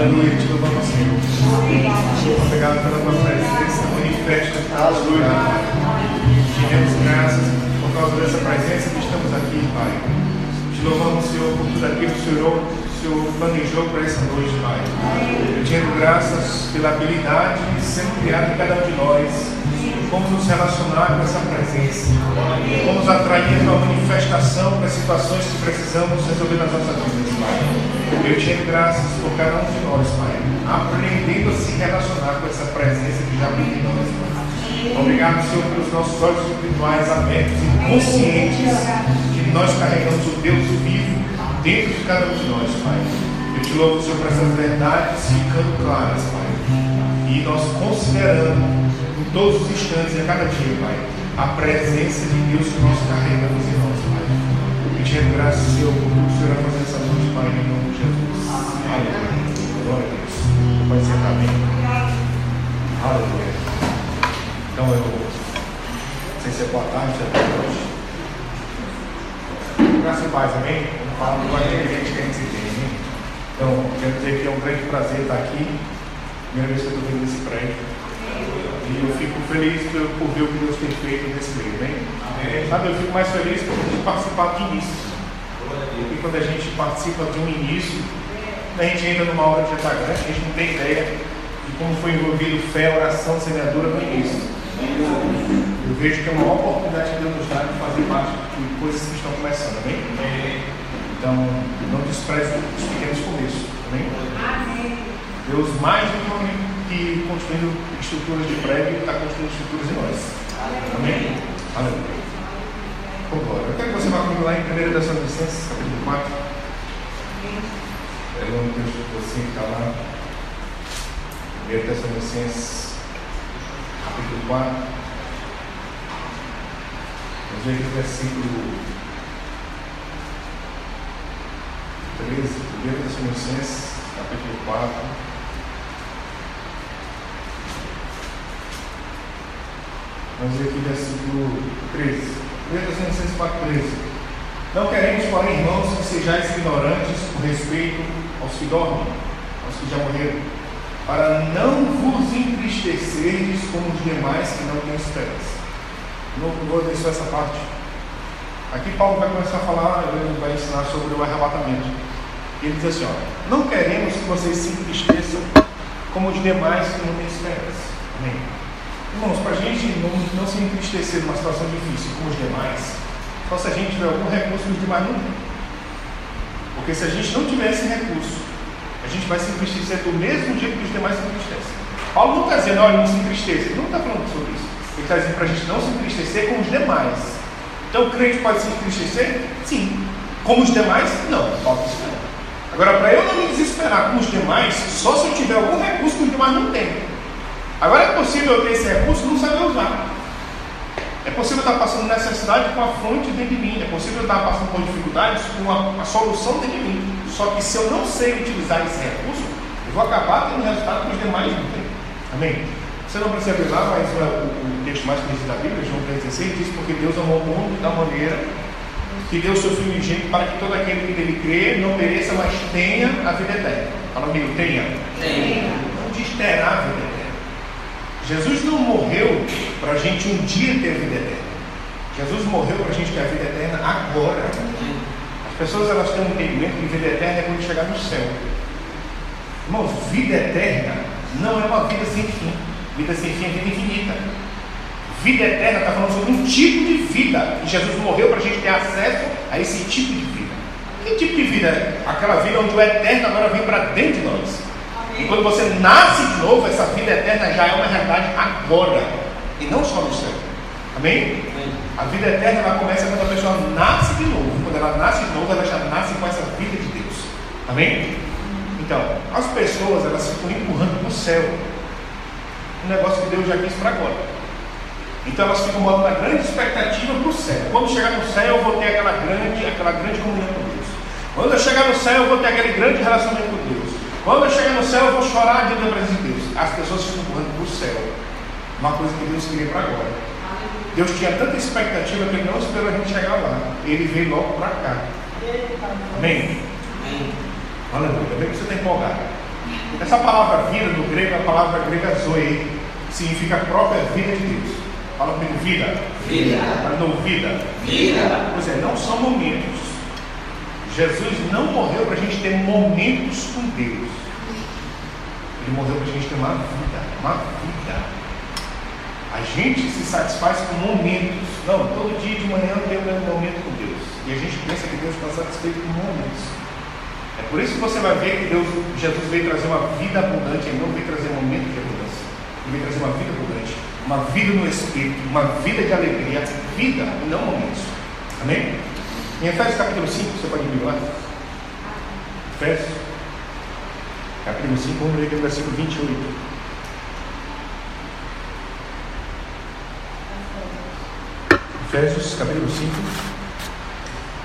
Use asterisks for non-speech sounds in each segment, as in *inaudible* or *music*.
Aleluia, te louvamos, Senhor. Obrigado pela tua presença, manifesta em cada. Te demos graças por causa dessa presença que estamos aqui, Pai. Te louvamos, Senhor, por tudo aquilo que o Senhor, planejou para essa noite, Pai. Eu te dando graças pela habilidade sendo criada em cada um de nós como nos relacionar com essa presença, como nos atrair a manifestação para situações que precisamos resolver nas nossas vidas, Pai. Eu te dou graças por cada um de nós, Pai, aprendendo a se relacionar com essa presença que já vive em nós, Pai. Obrigado, Senhor, pelos nossos olhos espirituais abertos e conscientes que nós carregamos o Deus vivo dentro de cada um de nós, Pai. Eu te louvo, Senhor, por essas verdades ficando claras, Pai. E nós considerando em todos os instantes e a cada dia, Pai, a presença de Deus que nós carregamos em nós, Pai. Eu te graças, Senhor, por tudo que o Senhor vai fazer essa noite, Pai, em nome. Aleluia. Glória a Deus. Pai, sentar bem. Aleluia. Então eu, sem ser boa tarde, é boa noite. Graças e paz, amém? Vamos falar do evangelho que a gente tem, amém? Então, quero dizer que é um grande prazer estar aqui. Primeira vez que eu estou vendo esse prédio. E eu fico feliz por, ver o que Deus tem feito nesse meio, né? É, sabe, eu fico mais feliz por gente participar de início. E quando a gente participa de um início, a gente entra numa hora de grande, a gente não tem ideia de como foi envolvido fé, oração, semeadura no início. Eu vejo que é uma oportunidade que Deus nos dá de fazer parte de coisas que estão começando, amém? Então, não despreze os pequenos começos, amém? Deus mais do que construindo estruturas de prédio está construindo estruturas em nós. Amém? Agora, eu quero que você vá comigo lá em 1 Tessalonicenses, capítulo 4. É o texto que você está lá. 1 Tessalonicenses, capítulo 4. Vamos ver aqui o versículo 13. 1 Tessalonicenses, capítulo 4. Vamos ver aqui o versículo 13. 1 Tessalonicenses 4, 13. Não queremos, porém, irmãos, que sejais ignorantes com respeito aos que dormem, aos que já morreram, para não vos entristecerdes como os demais que não têm esperança. Não ler só essa parte. Aqui Paulo vai começar a falar, ele vai ensinar sobre o arrebatamento. Ele diz assim: ó, não queremos que vocês se entristeçam como os demais que não têm esperança. Amém. Irmãos, para a gente não, não se entristecer numa situação difícil como os demais, só se a gente tiver algum recurso que os demais não têm. Porque se a gente não tiver esse recurso, a gente vai se entristecer do mesmo jeito que os demais se entristecem. Paulo não está dizendo, olha, não se entristeça. Ele não está falando sobre isso. Ele está dizendo para a gente não se entristecer com os demais. Então o crente pode se entristecer? Sim. Como os demais? Não. Disse não. Agora, para eu não me desesperar com os demais, só se eu tiver algum recurso que os demais não têm. Agora é possível eu ter esse recurso e não saber usar. É possível estar passando necessidade com a fonte dentro de mim. É possível estar passando por dificuldades com a, a solução dentro de mim. Só que se eu não sei utilizar esse recurso, eu vou acabar tendo resultado que os demais não têm. Amém? Você não precisa abrir lá, mas o, o, texto mais conhecido da Bíblia, João 3,16, diz: Porque Deus amou o mundo da maneira que deu o seu Filho unigênito para que todo aquele que nele crê não pereça, mas tenha a vida eterna. Fala comigo, tenha. Tenha. Não diz terá a vida eterna. Jesus não morreu para a gente um dia ter vida eterna. Jesus morreu para a gente ter a vida eterna agora. As pessoas elas têm um entendimento que vida eterna é quando chegar no céu. Irmãos, vida eterna não é uma vida sem fim. Vida sem fim é vida infinita. Vida eterna está falando sobre um tipo de vida. E Jesus morreu para a gente ter acesso a esse tipo de vida. Que tipo de vida? Aquela vida onde o eterno agora vem para dentro de nós. E quando você nasce de novo, essa vida eterna já é uma realidade agora. E não só no céu. Amém? A vida eterna ela começa quando a pessoa nasce de novo. Quando ela nasce de novo, ela já nasce com essa vida de Deus. Amém? Então, as pessoas elas ficam empurrando para o céu. Um negócio que Deus já quis para agora. Então elas ficam botando uma grande expectativa para o céu. Quando chegar no céu, eu vou ter aquela grande, aquela grande comunhão com Deus. Quando eu chegar no céu, eu vou ter aquele grande relacionamento com Deus. Quando eu chegar no céu, eu vou chorar diante da presença de Deus. As pessoas ficam empurrando para o céu. Uma coisa que Deus queria para agora. Deus tinha tanta expectativa que ele não esperou a gente chegar lá. Ele veio logo para cá. Amém? Aleluia. Vê que você está empolgado. Essa palavra vida no grego é a palavra grega zoe, significa a própria vida de Deus. Fala comigo, vida. Vida. Não, vida. Vida. Pois é, não são momentos. Jesus não morreu para a gente ter momentos com Deus. Ele morreu para a gente ter uma vida. Uma vida. A gente se satisfaz com momentos. Não, todo dia de manhã eu tenho um momento com Deus. E a gente pensa que Deus está satisfeito com momentos. É por isso que você vai ver que Deus, Jesus veio trazer uma vida abundante, Ele não veio trazer um momento de abundância. Ele veio trazer uma vida abundante, uma vida no Espírito, uma vida de alegria, vida e não momentos. Amém? Em Efésios capítulo 5, você pode me lá? Efésios, capítulo 5, vamos ler aqui o versículo 28. Efésios capítulo 5,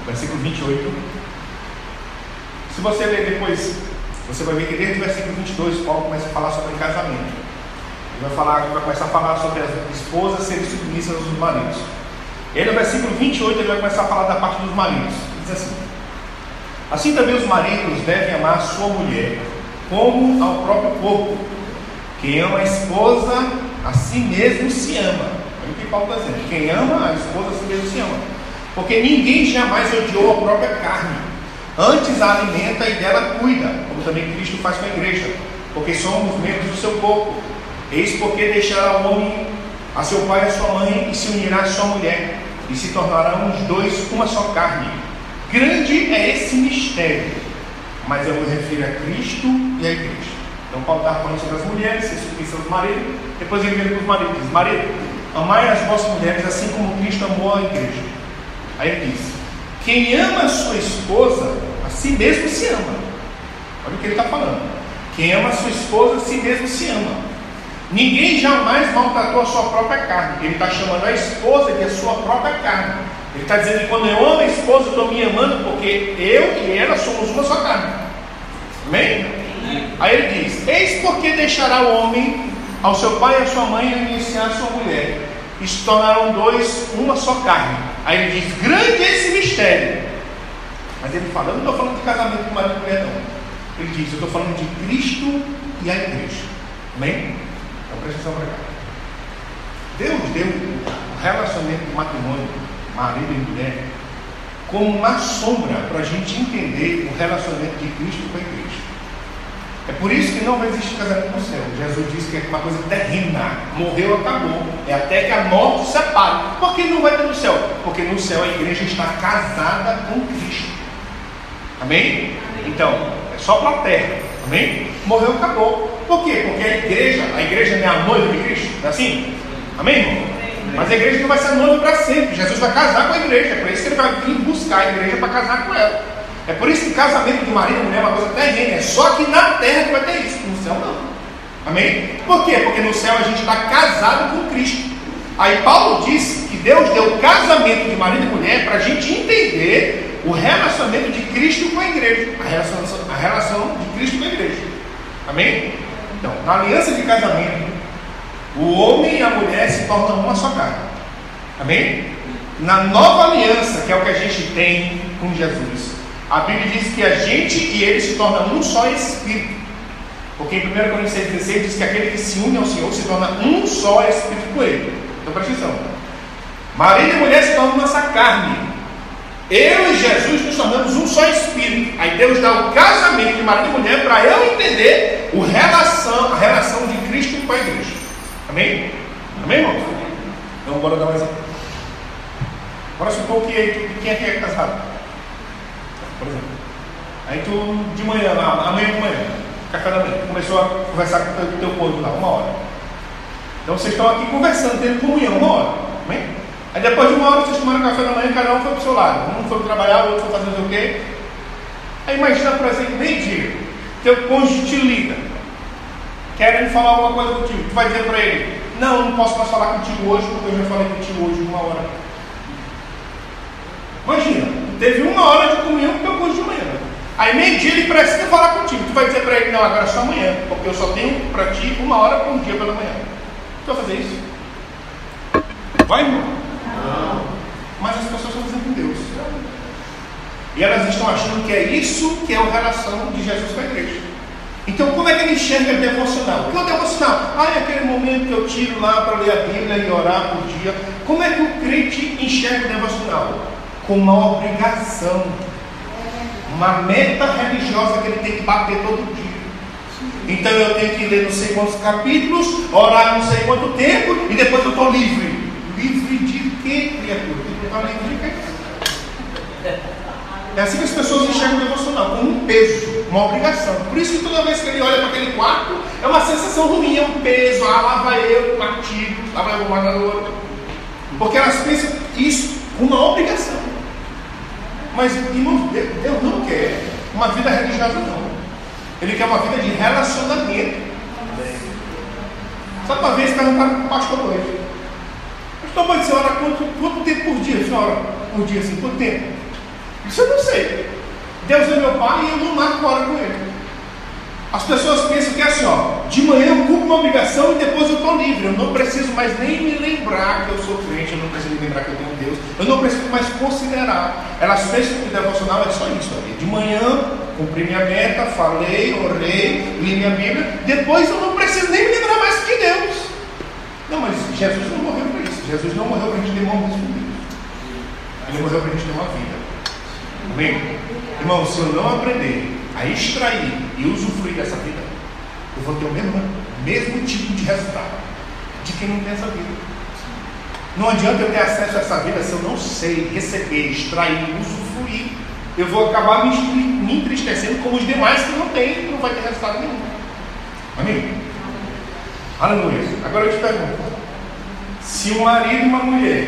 versículo 28. Se você ler depois, você vai ver que desde o versículo 22, Paulo começa a falar sobre casamento. Ele vai, falar, vai começar a falar sobre as esposas serem submissas aos maridos. E aí no versículo 28 ele vai começar a falar da parte dos maridos. Ele diz assim: Assim também os maridos devem amar sua mulher como ao próprio corpo. Quem ama a esposa, a si mesmo se ama. Olha o que Paulo está dizendo. Quem ama a esposa, a si mesmo se ama. Porque ninguém jamais odiou a própria carne. Antes a alimenta e dela cuida, como também Cristo faz com a igreja. Porque somos membros do seu corpo. Eis porque deixará o homem a seu pai e a sua mãe e se unirá à sua mulher. E se tornarão os dois uma só carne. Grande é esse mistério. Mas eu me refiro a Cristo e à igreja. Então Paulo está falando sobre as mulheres, se submissão dos maridos. Depois ele vem para os maridos diz, marido, Amai as vossas mulheres assim como Cristo amou a igreja. Aí ele diz: Quem ama a sua esposa, a si mesmo se ama. Olha o que ele está falando. Quem ama a sua esposa, a si mesmo se ama. Ninguém jamais maltratou a sua própria carne. Ele está chamando a esposa de a sua própria carne. Ele está dizendo que quando eu amo a esposa, eu estou me amando porque eu e ela somos uma só carne. Amém? Aí ele diz: Eis porque deixará o homem ao seu pai e à sua mãe iniciar a sua mulher. E se tornaram dois, uma só carne. Aí ele diz: grande é esse mistério. Mas ele fala: eu não estou falando de casamento com marido e mulher, não. Ele diz: eu estou falando de Cristo e a igreja. Amém? Presta atenção para cá. Deus deu o relacionamento do matrimônio, marido e mulher, como uma sombra para a gente entender o relacionamento de Cristo com a igreja. É por isso que não vai existir casamento no céu. Jesus disse que é uma coisa terrena. Morreu, acabou. É até que a morte separe. Por que não vai ter no céu? Porque no céu a igreja está casada com Cristo. Amém? Então, é só para a terra. Amém? Morreu, acabou. Por quê? Porque a igreja, a igreja não é a noiva de Cristo. É assim? Amém, irmão? Mas a igreja não vai ser noiva para sempre. Jesus vai casar com a igreja. É por isso que ele vai vir buscar a igreja para casar com ela. É por isso que casamento de marido e mulher é uma coisa terrena. É só que na terra que vai ter isso. No céu não. Amém? Por quê? Porque no céu a gente está casado com Cristo. Aí Paulo disse que Deus deu casamento de marido e mulher para a gente entender o relacionamento de Cristo com a igreja. A relação, a relação de Cristo com a igreja. Amém? Então, na aliança de casamento, o homem e a mulher se tornam uma só carne. Amém? Na nova aliança, que é o que a gente tem com Jesus, a Bíblia diz que a gente e ele se torna um só espírito. Porque em 1 Coríntios 16 diz que aquele que se une ao Senhor se torna um só espírito com ele. Então presta atenção. Marido e mulher se tornam nossa carne. Eu e Jesus nos tornamos um só espírito. Aí Deus dá o casamento de marido e mulher para eu entender o relação, a relação de Cristo com a igreja. Amém? Amém, irmão? Então bora dar mais um. Agora supor que quem é que é casado? por exemplo. Aí tu, de manhã, lá, amanhã de manhã, café da manhã, começou a conversar com o teu, teu corpo lá, uma hora. Então vocês estão aqui conversando, tendo comunhão, uma hora. Amém? Aí depois de uma hora vocês tomaram café da manhã, cada um foi para o seu lado. Um foi trabalhar, o outro foi fazer o quê? Aí imagina, por exemplo, meio-dia, teu cônjuge te liga, querendo falar alguma coisa contigo. Tu vai dizer para ele, não, não posso mais falar contigo hoje, porque eu já falei contigo hoje uma hora. Imagina, teve uma hora de comunhão com o teu curso de manhã. Aí meio-dia ele precisa falar contigo. Tu vai dizer para ele, não, agora é só amanhã, porque eu só tenho para ti uma hora por dia pela manhã. Tu vai fazer isso? Vai, irmão? Não. Mas as pessoas estão dizendo. E elas estão achando que é isso que é a relação de Jesus com a igreja. Então, como é que ele enxerga o devocional? O que é o devocional? Ah, é aquele momento que eu tiro lá para ler a Bíblia e orar por dia. Como é que o crente enxerga o devocional? Com uma obrigação, uma meta religiosa que ele tem que bater todo dia. Então eu tenho que ler não sei quantos capítulos, orar não sei quanto tempo, e depois eu estou livre. Livre de quê, criatura? Tem que livre de quê? É assim que as pessoas enxergam o devocional, como um peso, uma obrigação. Por isso que toda vez que ele olha para aquele quarto, é uma sensação ruim, é um peso. Ah, lá vai eu, partido, lá vai eu, matador. Porque elas pensam isso uma obrigação. Mas, Deus não quer uma vida religiosa, não. Ele quer uma vida de relacionamento. Sabe uma vez perguntaram para o pastor hoje. Pastor, mas você ora quanto, quanto tempo por dia? Você ora por dia assim? Quanto tempo? Isso eu não sei. Deus é meu pai e eu não marco hora com ele. As pessoas pensam que é assim, ó, de manhã eu cumpro uma obrigação e depois eu estou livre. Eu não preciso mais nem me lembrar que eu sou crente, eu não preciso me lembrar que eu tenho Deus, eu não preciso mais considerar. Elas pensam que o devocional é só isso. Ali. De manhã, cumpri minha meta, falei, orei, li minha Bíblia, depois eu não preciso nem me lembrar mais de Deus. Não, mas Jesus não morreu para isso. Jesus não morreu para a gente ter com Deus. Ele morreu para a gente ter uma vida. Amém? Irmão, se eu não aprender a extrair e usufruir dessa vida, eu vou ter o mesmo, mesmo tipo de resultado de quem não tem essa vida. Não adianta eu ter acesso a essa vida se eu não sei receber, extrair, usufruir. Eu vou acabar me, me entristecendo como os demais que não têm e não vai ter resultado nenhum. Amém? Aleluia. Agora eu te pergunto: se um marido e uma mulher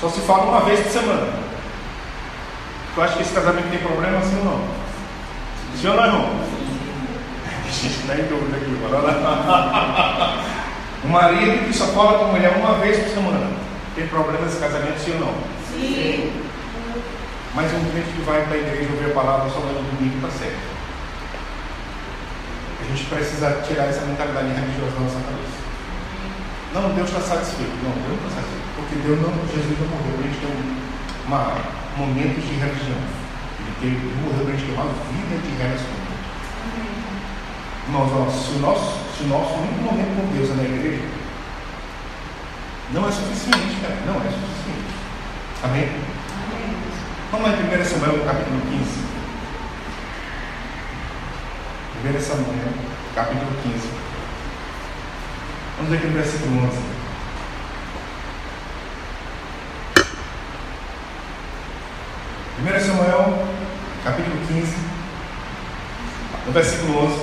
só se falam uma vez por semana, tu acha que esse casamento tem problema, sim ou não? Sim ou não, irmão? *laughs* A gente está em dúvida aqui, bora Um *laughs* marido que só fala com a mulher uma vez por semana, tem problema nesse casamento, sim ou não? Sim. Mas um crente que vai para a igreja ouvir a palavra só no domingo está certo. A gente precisa tirar essa mentalidade religiosa da nossa cabeça. Não, Deus está satisfeito. Não, Deus não está satisfeito. Porque Deus não, Jesus não morreu a gente ter uma, momentos de religião. Ele para a gente ter uma vida de relacionamento. Irmãos, ó, se o nosso, se o nosso único momento com Deus é na igreja, não é suficiente, cara. Não é suficiente. Amém? Amém. Vamos lá em 1 Samuel, capítulo 15. 1 Samuel, capítulo 15. Vamos ler aqui no versículo 11. Primeiro Samuel, capítulo 15, no versículo 11.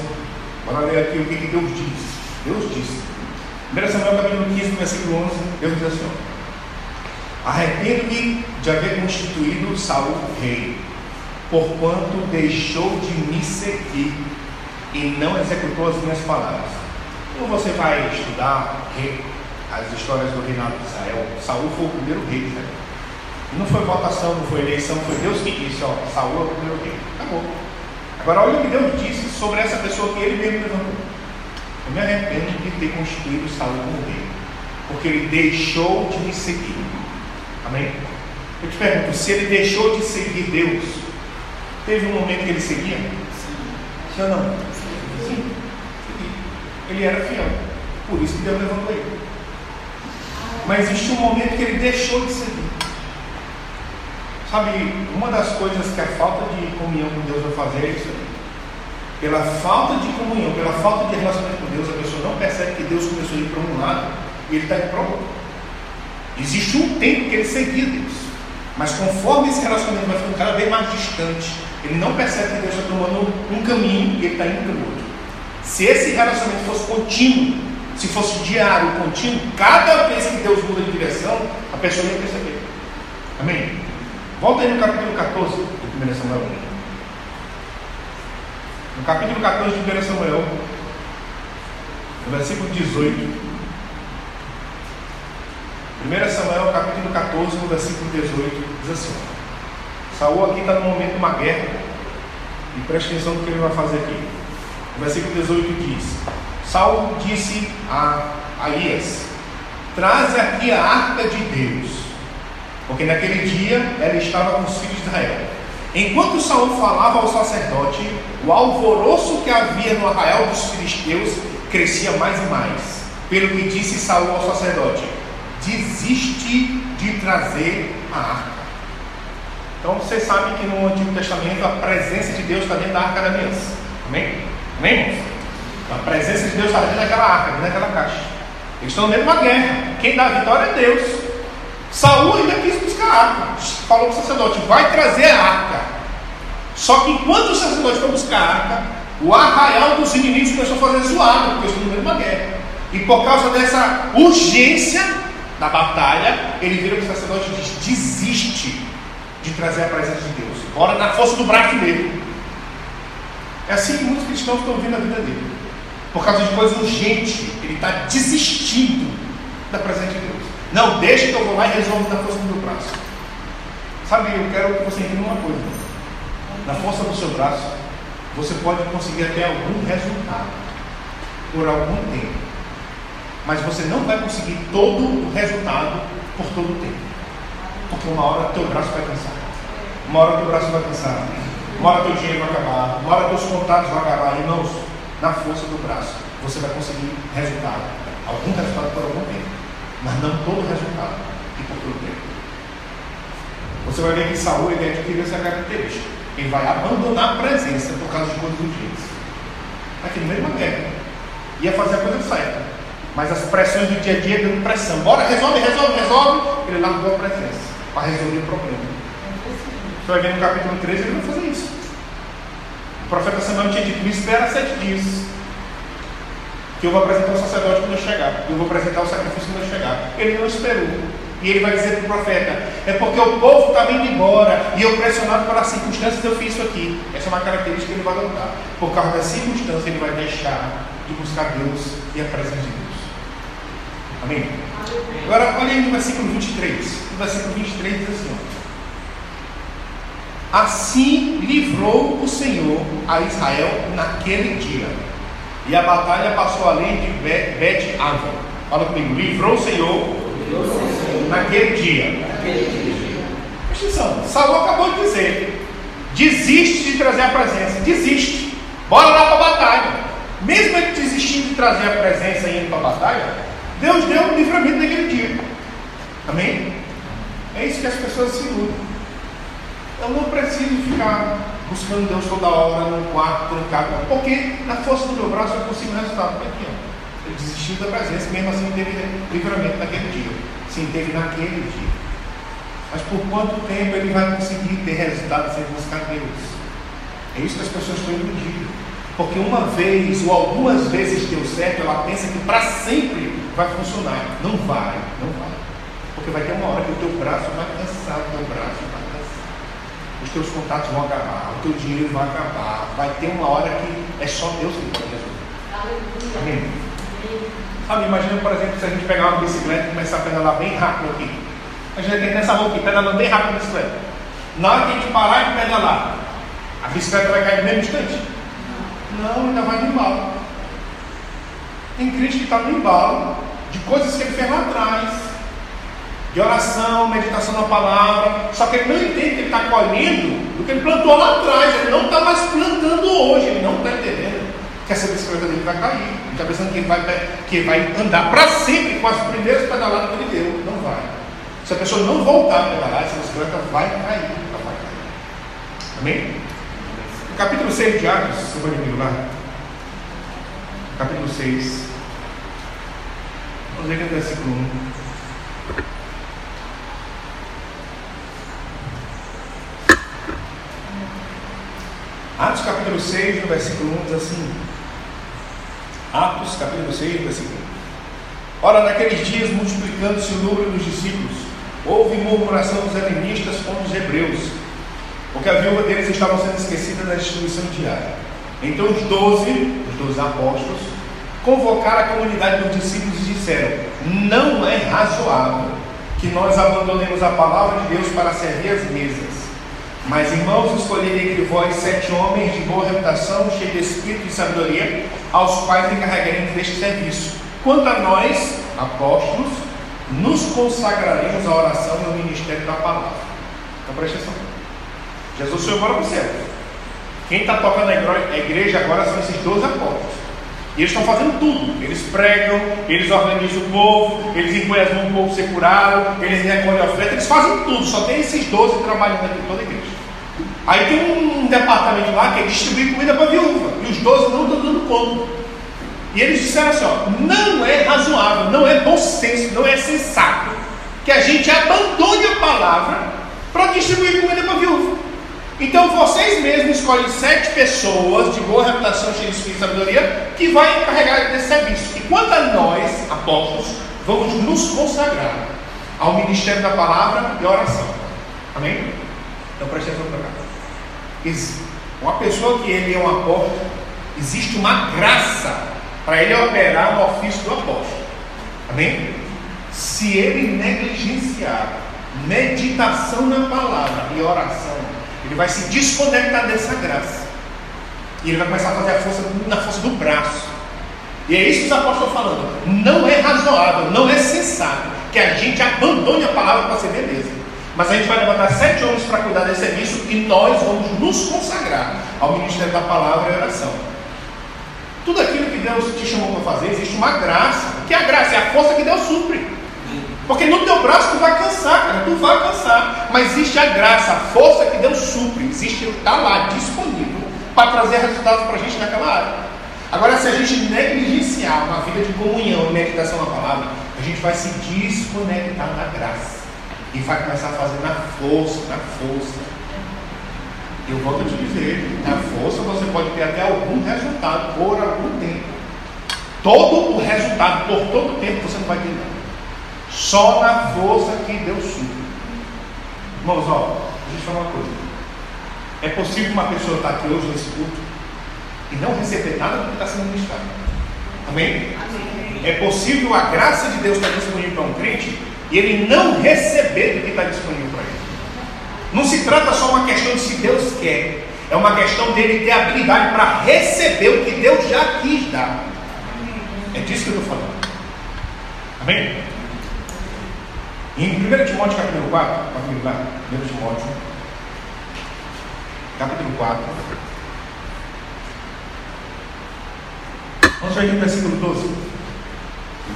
Bora ler aqui o que, Deus diz. Deus disse. 1 Samuel capítulo 15, versículo 11, Deus diz assim: Arrependo-me de haver constituído Saul rei, porquanto deixou de me seguir e não executou as minhas palavras. Então você vai estudar as histórias do reinado de Israel. Saul foi o primeiro rei de Israel. Não foi votação, não foi eleição, foi Deus que disse, ó, Saul é o primeiro. Acabou. Agora olha o que Deus disse sobre essa pessoa que ele mesmo levantou. Eu me arrependo de ter constituído Saul como rei, porque ele deixou de me seguir. Amém? Eu te pergunto, se ele deixou de seguir Deus, teve um momento que ele seguia? Sim ou não? Sim. Ele era fiel. Por isso que Deus levantou ele. Mas existe um momento que ele deixou de seguir. Sabe, uma das coisas que a falta de comunhão com Deus vai fazer é isso. Pela falta de comunhão, pela falta de relacionamento com Deus, a pessoa não percebe que Deus começou a ir para um lado e ele está indo para o outro. Existe um tempo que ele seguia Deus. Mas conforme esse relacionamento vai ficando cada vez mais distante, ele não percebe que Deus está tomando um caminho e ele está indo para o outro. Se esse relacionamento fosse contínuo, se fosse diário, contínuo, cada vez que Deus muda de direção, a pessoa ia perceber. Amém? Volta aí no capítulo 14 de 1 Samuel. No capítulo 14 de 1 Samuel, no versículo 18. 1 Samuel, capítulo 14, no versículo 18, diz assim: Saul aqui está no momento de uma guerra, e preste atenção no que ele vai fazer aqui. O versículo 18 diz: Saul disse a Elias: Traze aqui a arca de Deus porque naquele dia ela estava com os filhos de Israel. Enquanto Saul falava ao sacerdote, o alvoroço que havia no arraial dos filisteus crescia mais e mais. Pelo que disse Saul ao sacerdote: Desiste de trazer a arca. Então você sabe que no Antigo Testamento a presença de Deus está dentro da arca da aliança. Amém? Amém, irmãos? A presença de Deus está dentro daquela arca, dentro daquela caixa. Eles estão dentro de uma guerra. Quem dá a vitória é Deus. Saul ainda quis buscar a arca. Falou para o sacerdote: vai trazer a arca. Só que enquanto o sacerdote foi buscar a arca, o arraial dos inimigos começou a fazer zoado, porque estão no meio de uma guerra. E por causa dessa urgência da batalha, ele vira para o sacerdote e diz: desiste de trazer a presença de Deus. Bora na força do braço dele. É assim que muitos cristãos estão vivendo a vida dele. Por causa de coisa urgente, ele está desistindo da presença de Deus. Não, deixa que eu vou lá e resolvo na força do meu braço. Sabe, eu quero que você entenda uma coisa. Na força do seu braço, você pode conseguir até algum resultado por algum tempo. Mas você não vai conseguir todo o resultado por todo o tempo. Porque uma hora teu braço vai cansar. Uma hora teu braço vai cansar. Uma hora teu dinheiro vai acabar. Uma hora teus contatos vão acabar. Irmãos, na força do braço, você vai conseguir resultado. Algum resultado por algum tempo mas não todo o resultado e por todo o tempo. Você vai ver que Saúl ele adquiriu essa característica. Ele vai abandonar a presença por causa de coisas urgentes. Aqui no meio uma guerra. Ia fazer a coisa certa. Mas as pressões do dia a dia dando pressão. Bora, resolve, resolve, resolve. Ele largou a presença para resolver o problema. Você vai ver no capítulo 13, ele vai fazer isso. O profeta Samuel tinha dito: me espera sete dias que eu vou apresentar o sacerdote quando eu chegar, eu vou apresentar o sacrifício quando eu chegar. Ele não esperou. E ele vai dizer para o profeta: é porque o povo está indo embora e eu, pressionado pelas circunstâncias, eu fiz isso aqui. Essa é uma característica que ele vai adotar. Por causa das circunstâncias, ele vai deixar de buscar Deus e a presença de Deus. Amém? Agora, olha aí no versículo 23. No versículo 23 diz assim: Assim livrou o Senhor a Israel naquele dia e a batalha passou além de Bet Avon. Fala comigo, livrou o Senhor, naquele dia. Presta atenção, Saul acabou de dizer: desiste de trazer a presença, desiste, bora lá para a batalha. Mesmo ele desistindo de trazer a presença e indo para a batalha, Deus deu um livramento naquele dia. Amém? É isso que as pessoas se iludem. Eu não preciso ficar buscando Deus toda hora, no quarto, trancado, porque na força do meu braço eu consigo resultado. Aqui, ó. Ele desistiu da presença, mesmo assim teve livramento naquele dia. Sim, teve naquele dia. Mas por quanto tempo ele vai conseguir ter resultado sem buscar Deus? É isso que as pessoas estão iludidas. Porque uma vez ou algumas vezes deu certo, ela pensa que para sempre vai funcionar. Não vai, não vai. Porque vai ter uma hora que o teu braço vai cansar, o teu braço teus contatos vão acabar, o teu dinheiro vai acabar, vai ter uma hora que é só Deus que pode resolver. Amém? Sabe, imagina, por exemplo, se a gente pegar uma bicicleta e começar a pedalar bem rápido aqui. A gente tem nessa rua aqui, pedalando bem rápido a bicicleta. Na hora que a gente parar de pedalar, a bicicleta vai cair no mesmo instante? Não, ainda vai no embalo. Tem crente que está no embalo de coisas que ele fez lá atrás de oração, meditação na palavra. Só que ele não entende que ele está colhendo do que ele plantou lá atrás. Ele não está mais plantando hoje. Ele não está entendendo que essa bicicleta dele vai cair. Ele está pensando que ele vai, que vai andar para sempre com as primeiras pedaladas que ele deu. Não vai. Se a pessoa não voltar a pedalar, essa bicicleta vai cair. Ela vai cair. Amém? No capítulo 6 de Atos, você pode vir lá. Capítulo 6. Vamos aqui no versículo 1. Atos capítulo 6, no versículo 1 diz assim. Atos capítulo 6, versículo 1. Ora, naqueles dias, multiplicando-se o número dos discípulos, houve murmuração dos helenistas contra os hebreus, porque a viúva deles estava sendo esquecida da instituição diária. Então os doze, os doze apóstolos, convocaram a comunidade dos discípulos e disseram: Não é razoável que nós abandonemos a palavra de Deus para servir as mesas mas, irmãos, escolhi entre vós sete homens de boa reputação, cheios de espírito e sabedoria, aos quais encarregaremos deste serviço. Quanto a nós, apóstolos, nos consagraremos à oração e ao ministério da palavra. Então preste atenção. Jesus foi embora para o céu. Quem está tocando a igreja agora são esses 12 apóstolos. E eles estão fazendo tudo. Eles pregam, eles organizam o povo, eles mãos no povo ser curado, eles recolhem oferta, eles fazem tudo. Só tem esses 12 trabalhando aqui toda a igreja. Aí tem um departamento lá que é distribuir comida para viúva. E os 12 não estão dando conta. E eles disseram assim: ó, não é razoável, não é bom senso, não é sensato que a gente abandone a palavra para distribuir comida para viúva. Então vocês mesmos escolhem sete pessoas de boa reputação, cheias de espírito e sabedoria, que vai encarregar desse serviço. E quanto a nós, apóstolos, vamos nos consagrar ao ministério da palavra e oração. Amém? Então preste atenção para cá. Uma pessoa que ele é um apóstolo, existe uma graça para ele operar no ofício do apóstolo. Amém? Se ele negligenciar meditação na palavra e oração, ele vai se desconectar dessa graça. E ele vai começar a fazer a força na força do braço. E é isso que os apóstolos estão falando. Não é razoável, não é sensato que a gente abandone a palavra para ser beleza. Mas a gente vai levantar sete homens para cuidar desse serviço e nós vamos nos consagrar ao ministério da palavra e oração. Tudo aquilo que Deus te chamou para fazer, existe uma graça. Que a graça é a força que Deus supre. Porque no teu braço tu vai cansar, cara, tu vai cansar. Mas existe a graça, a força que Deus supre. Existe, está lá, disponível, para trazer resultados para a gente naquela área. Agora, se a gente negligenciar uma vida de comunhão e meditação na palavra, a gente vai se desconectar da graça. E vai começar a fazer na força, na força. Eu volto a te dizer, na força você pode ter até algum resultado por algum tempo. Todo o resultado, por todo o tempo, você não vai ter nada. Só na força que Deus supre. Irmãos, ó, deixa eu falar uma coisa. É possível uma pessoa estar aqui hoje nesse culto e não receber nada do que está sendo ministrado. Amém? Amém? É possível a graça de Deus estar disponível para um crente e ele não receber do que está disponível para ele. Não se trata só uma questão de se Deus quer, é uma questão dele ter habilidade para receber o que Deus já quis dar. É disso que eu estou falando. Amém? Em 1 Timóteo capítulo 4, capítulo 4, 1 Timóteo, capítulo 4. Vamos ver aqui no versículo 12.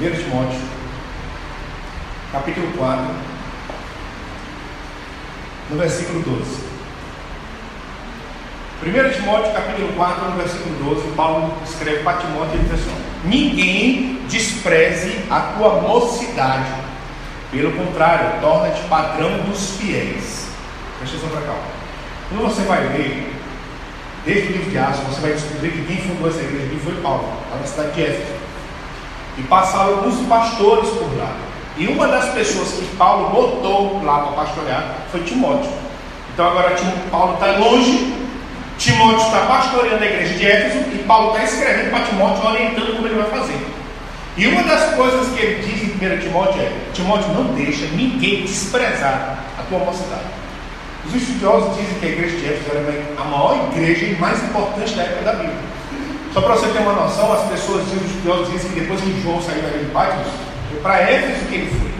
1 Timóteo, capítulo 4 no versículo 12. 1 Timóteo capítulo 4, no versículo 12, Paulo escreve para Timóteo e diz assim: Ninguém despreze a tua mocidade, pelo contrário, torna-te padrão dos fiéis. Presta atenção para cá. Quando você vai ler, desde o livro de Atos, você vai descobrir que quem fundou essa igreja aqui foi Paulo, na cidade de Éfeso. E passaram alguns pastores por lá. E uma das pessoas que Paulo botou lá para pastorear foi Timóteo. Então agora Paulo está longe, Timóteo está pastoreando a igreja de Éfeso e Paulo está escrevendo para Timóteo, orientando como ele vai fazer. E uma das coisas que ele diz em 1 Timóteo é: Timóteo, não deixa ninguém desprezar a tua mocidade. Os estudiosos dizem que a igreja de Éfeso era a maior igreja e mais importante da época da Bíblia. Só para você ter uma noção, as pessoas dizem, os estudiosos dizem que depois que João saiu da ilha de foi para Éfeso que ele foi.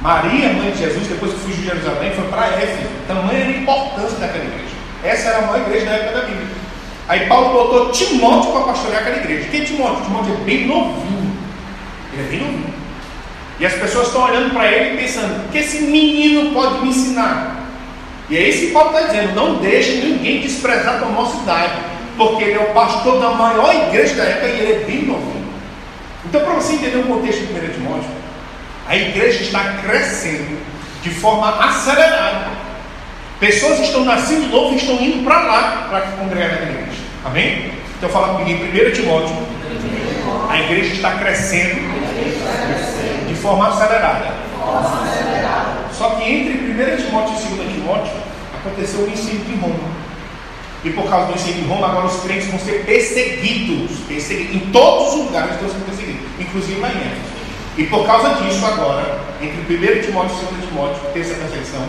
Maria, mãe de Jesus, depois que fugiu de Jerusalém, foi para Éfeso. Tamanha era a importância daquela igreja. Essa era a maior igreja da época da Bíblia. Aí Paulo botou Timóteo para pastorear aquela igreja. Quem é Timóteo? Timóteo é bem novinho. Ele é bem novinho. E as pessoas estão olhando para ele e pensando: o que esse menino pode me ensinar? E é isso que Paulo está dizendo: não deixe ninguém desprezar a nossa idade, porque ele é o pastor da maior igreja da época e ele é bem novinho. Então, para você entender o contexto de 1 Timóteo, a igreja está crescendo de forma acelerada. Pessoas estão nascendo novo e estão indo para lá para congregar na igreja. Amém? Então fala comigo em 1 Timóteo. A igreja está crescendo de forma acelerada. Só que entre 1 Timóteo e 2 Timóteo aconteceu o ensino de Roma. E por causa do ensino de Roma, agora os crentes vão ser perseguidos. perseguidos. Em todos os lugares estão sendo perseguidos, inclusive lá em Éfeso. E por causa disso, agora, entre 1 Timóteo e 2 Timóteo, tem essa perseguição.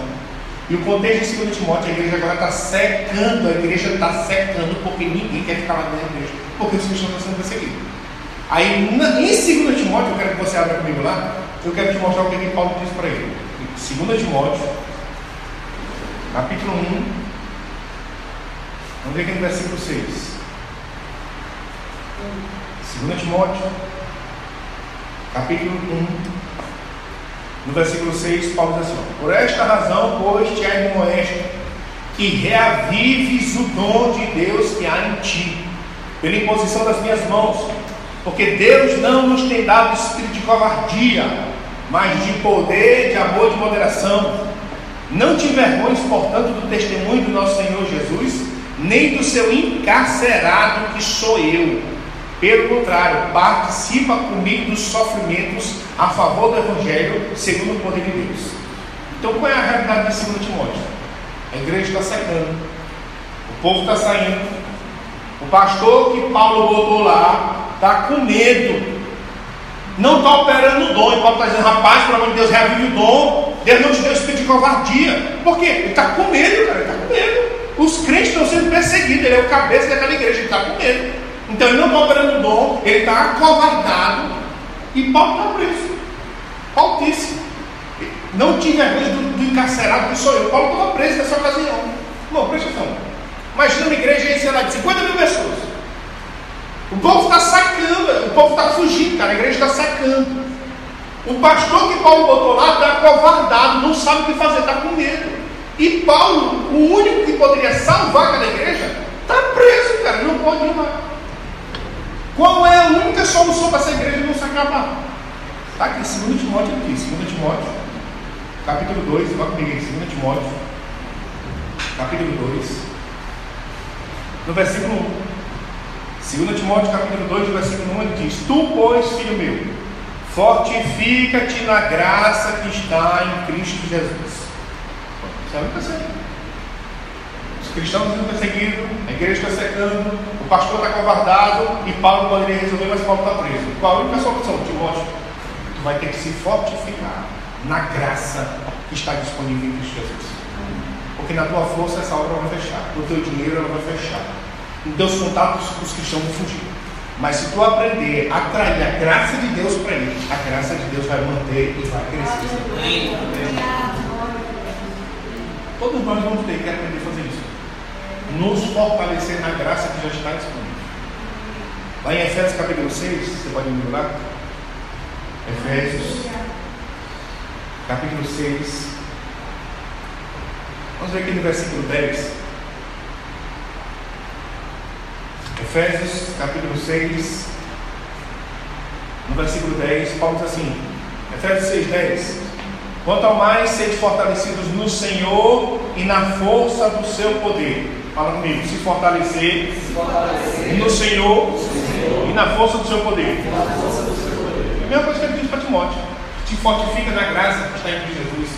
E o contexto de 2 Timóteo, a igreja agora está secando, a igreja está secando, porque ninguém quer ficar lá dentro da igreja, porque os cristãos estão sendo perseguidos. Aí, em 2 Timóteo, eu quero que você abra comigo lá, eu quero te mostrar o que, que Paulo diz para ele. 2 Timóteo, capítulo 1, Vamos ver aqui no versículo 6. 2 Timóteo, capítulo 1, no versículo 6, Paulo diz assim: Por esta razão, pois, te admoesto que reavives o dom de Deus que há em ti, pela imposição das minhas mãos, porque Deus não nos tem dado espírito de covardia, mas de poder, de amor, de moderação. Não te envergonhes, portanto, do testemunho do nosso Senhor Jesus, nem do seu encarcerado que sou eu. Pelo contrário, participa comigo dos sofrimentos a favor do Evangelho, segundo o poder de Deus. Então, qual é a realidade de 2 Timóteo? A igreja está secando, o povo está saindo, o pastor que Paulo botou lá está com medo, não está operando o dom. E Paulo está dizendo, rapaz, pelo amor de Deus, reavive o dom. Deus não te deu espírito de covardia. Por quê? Ele está com medo, cara, ele está com medo. Os crentes estão sendo perseguidos, ele é o cabeça daquela igreja, ele está com medo. Então ele não está operando o dom, ele está acovardado. E Paulo está preso. Paulo disse: Não tive vergonha do, do encarcerado que sou eu. Paulo estava preso nessa ocasião. Não, presta atenção. Imagina uma igreja aí, sei lá, de 50 mil pessoas. O povo está sacando, o povo está fugindo, cara. A igreja está sacando. O pastor que Paulo botou lá está acovardado, não sabe o que fazer, está com medo. E Paulo, o único que poderia salvar aquela igreja, está preso, cara, não pode ir lá. Qual é a única solução para essa igreja não se acabar? Está aqui, 2 Timóteo aqui, 2 Timóteo, capítulo 2, vai comigo aqui, 2 Timóteo, capítulo 2, no versículo 1. 2 Timóteo capítulo 2, versículo 1, ele diz: Tu, pois, filho meu, fortifica-te na graça que está em Cristo Jesus. Isso é muito. Os cristãos sendo perseguidos, a igreja está secando, o pastor está covardado e Paulo poderia resolver, mas Paulo está preso. Qual a única solução, Timóteo? Tu vai ter que se fortificar na graça que está disponível em Cristo Jesus. Porque na tua força essa obra vai fechar, o teu dinheiro ela vai fechar, os teus contatos os cristãos vão fugir. Mas se tu aprender a atrair a graça de Deus para ele, a graça de Deus vai manter e vai crescer. Todos nós vamos ter que aprender a fazer isso. Nos fortalecer na graça que já está disponível. Lá em Efésios capítulo 6, você pode me lá? Efésios capítulo 6. Vamos ver aqui no versículo 10. Efésios capítulo 6, no versículo 10, Paulo diz assim, Efésios 6, 10. Quanto ao mais, sede fortalecidos no Senhor e na força do seu poder. Fala comigo, se fortalecer, se fortalecer no, Senhor, Senhor, e na força do seu poder. É a mesma coisa que ele diz para Timóteo. Te fortifica na graça que está em Jesus.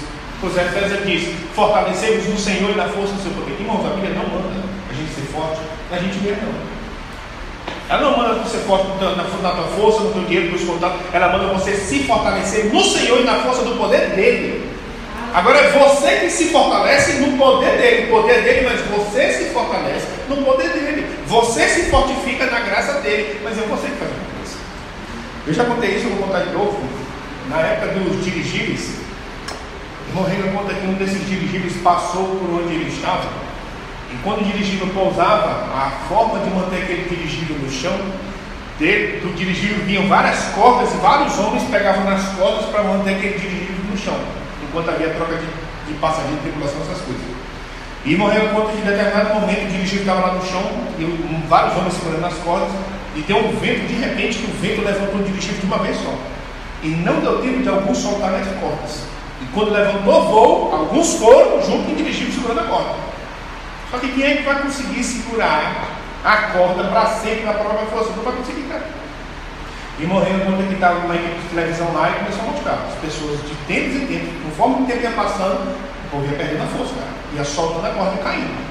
Pois é, Efésios diz: fortalecemos no Senhor e na força do seu poder. Irmãos, a Bíblia não manda a gente ser forte, a gente mesmo não. Ela não manda você forte na, na, tua força, no teu dinheiro, nos contatos. Ela manda você se fortalecer no Senhor e na força do poder dele. Agora é você que se fortalece no poder dele, o poder dele, mas você se fortalece no poder dele. Você se fortifica na graça dele, mas é você que faz isso. Eu já contei isso, eu vou contar de novo. Na época dos dirigíveis, o irmão Reino conta que um desses dirigíveis passou por onde ele estava e quando o dirigível pousava, a forma de manter aquele dirigível no chão, do dirigível vinham várias cordas e vários homens pegavam nas cordas para manter aquele dirigível no chão, enquanto havia troca de, de passageiro, tripulação, essas coisas. E morreu conta que em determinado momento o dirigível estava lá no chão, e vários homens segurando nas cordas, e deu um vento, de repente, que o vento levantou o dirigível de uma vez só. E não deu tempo de alguns soltarem as cordas. E quando levantou o voo, alguns foram junto com o dirigível segurando a corda. Só que quem é que vai conseguir segurar a corda para sempre na própria força? Não vai conseguir, cara. E morrendo quando ele estava numa equipe de televisão lá e começou a mostrar. As pessoas de tempos em tempos, conforme o tempo ia passando, povo ia perdendo a força, cara. Ia soltando a corda e caindo.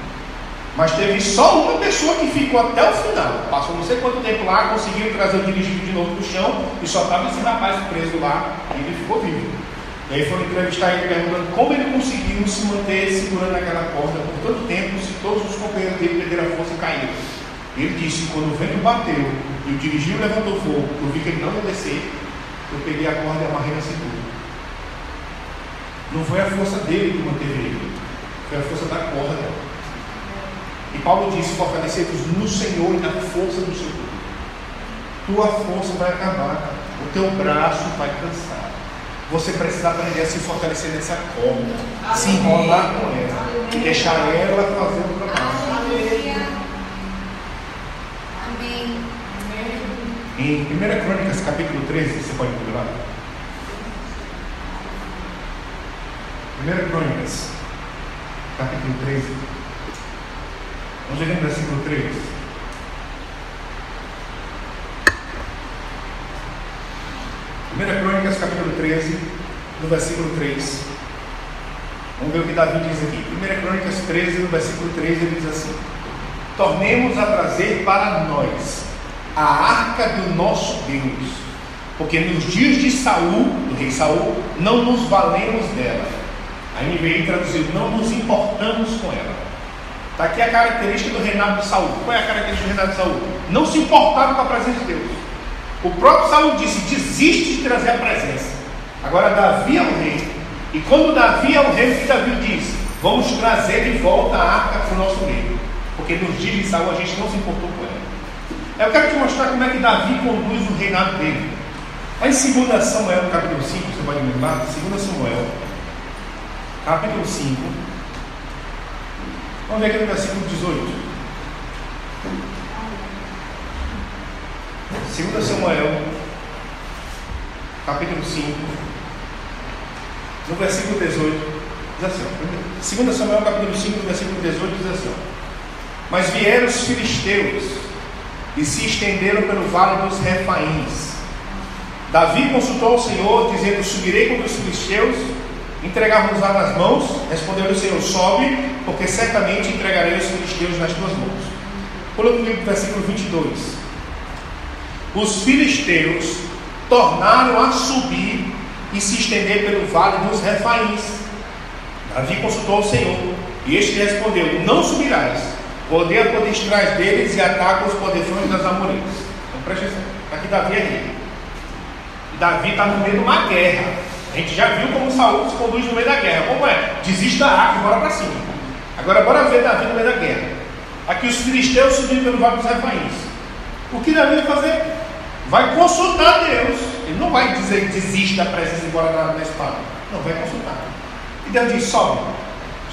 Mas teve só uma pessoa que ficou até o final. Passou não sei quanto tempo lá, conseguiu trazer o dirigível de novo para o chão e só estava esse rapaz preso lá e ele ficou vivo. E aí foram entrevistar ele perguntando como ele conseguiu se manter segurando aquela corda por tanto tempo se todos os companheiros dele perderam a força e caíram. Ele disse, quando o vento bateu e o dirigível levantou fogo, eu vi que ele não ia descer, eu peguei a corda e amarrei na cintura. Não foi a força dele que manteve ele, foi a força da corda. E Paulo diz: fortalecei-vos no Senhor e na força do seu poder. Tua força vai acabar, o teu braço vai cansar. Você precisa aprender a se fortalecer nessa corda, se enrolar com ela, e deixar ela fazer o trabalho. Amém. Em 1 Crônicas, capítulo 13, você pode procurar? 1 Crônicas, capítulo 13. Vamos ler no versículo 3. Primeira Crônicas, capítulo 13, no versículo 3. Vamos ver o que Davi diz aqui. 1 Crônicas 13, no versículo 3, ele diz assim: Tornemos a trazer para nós a arca do nosso Deus, porque nos dias de Saul, do rei Saul, não nos valemos dela. A NVI traduziu: não nos importamos com ela. Está aqui a característica do reinado de Saul. Qual é a característica do reinado de Saul? Não se importava com a presença de Deus. O próprio Saul disse: desiste de trazer a presença. Agora Davi é o rei. E quando Davi é o rei, o que Davi diz? Vamos trazer de volta a arca para o nosso meio. Porque nos dias de Saul a gente não se importou com ela. Eu quero te mostrar como é que Davi conduz o reinado dele. Lá em 2 Samuel, capítulo 5, você pode lembrar? 2 Samuel, capítulo 5. Vamos ver aqui no versículo 18. 2 Samuel, capítulo 5, no versículo 18, diz assim: 2 Samuel, capítulo 5, no versículo 18, diz assim: Mas vieram os filisteus e se estenderam pelo vale dos Refaíns. Davi consultou o Senhor, dizendo: Subirei contra os filisteus, entregar-nos lá nas mãos. Respondeu o Senhor: Sobe, porque certamente entregarei os filisteus nas tuas mãos. Pula comigo o versículo 22. Os filisteus tornaram a subir e se estender pelo vale dos Refaíns. Davi consultou o Senhor, e este lhe respondeu: Não subirás, rodeia por detrás deles e ataca os poderões das Amoreiras. Então preste atenção, aqui Davi é rei. Davi está no meio de uma guerra. A gente já viu como Saul se conduz no meio da guerra. Como é? Desiste da arca e bora para cima. Agora bora ver Davi no meio da guerra. Aqui os filisteus subindo pelo vale dos Refaíns. O que Davi vai fazer? Vai consultar Deus. Ele não vai dizer desista da presença e bora na, na espada. Não, vai consultar. E Deus diz: sobe.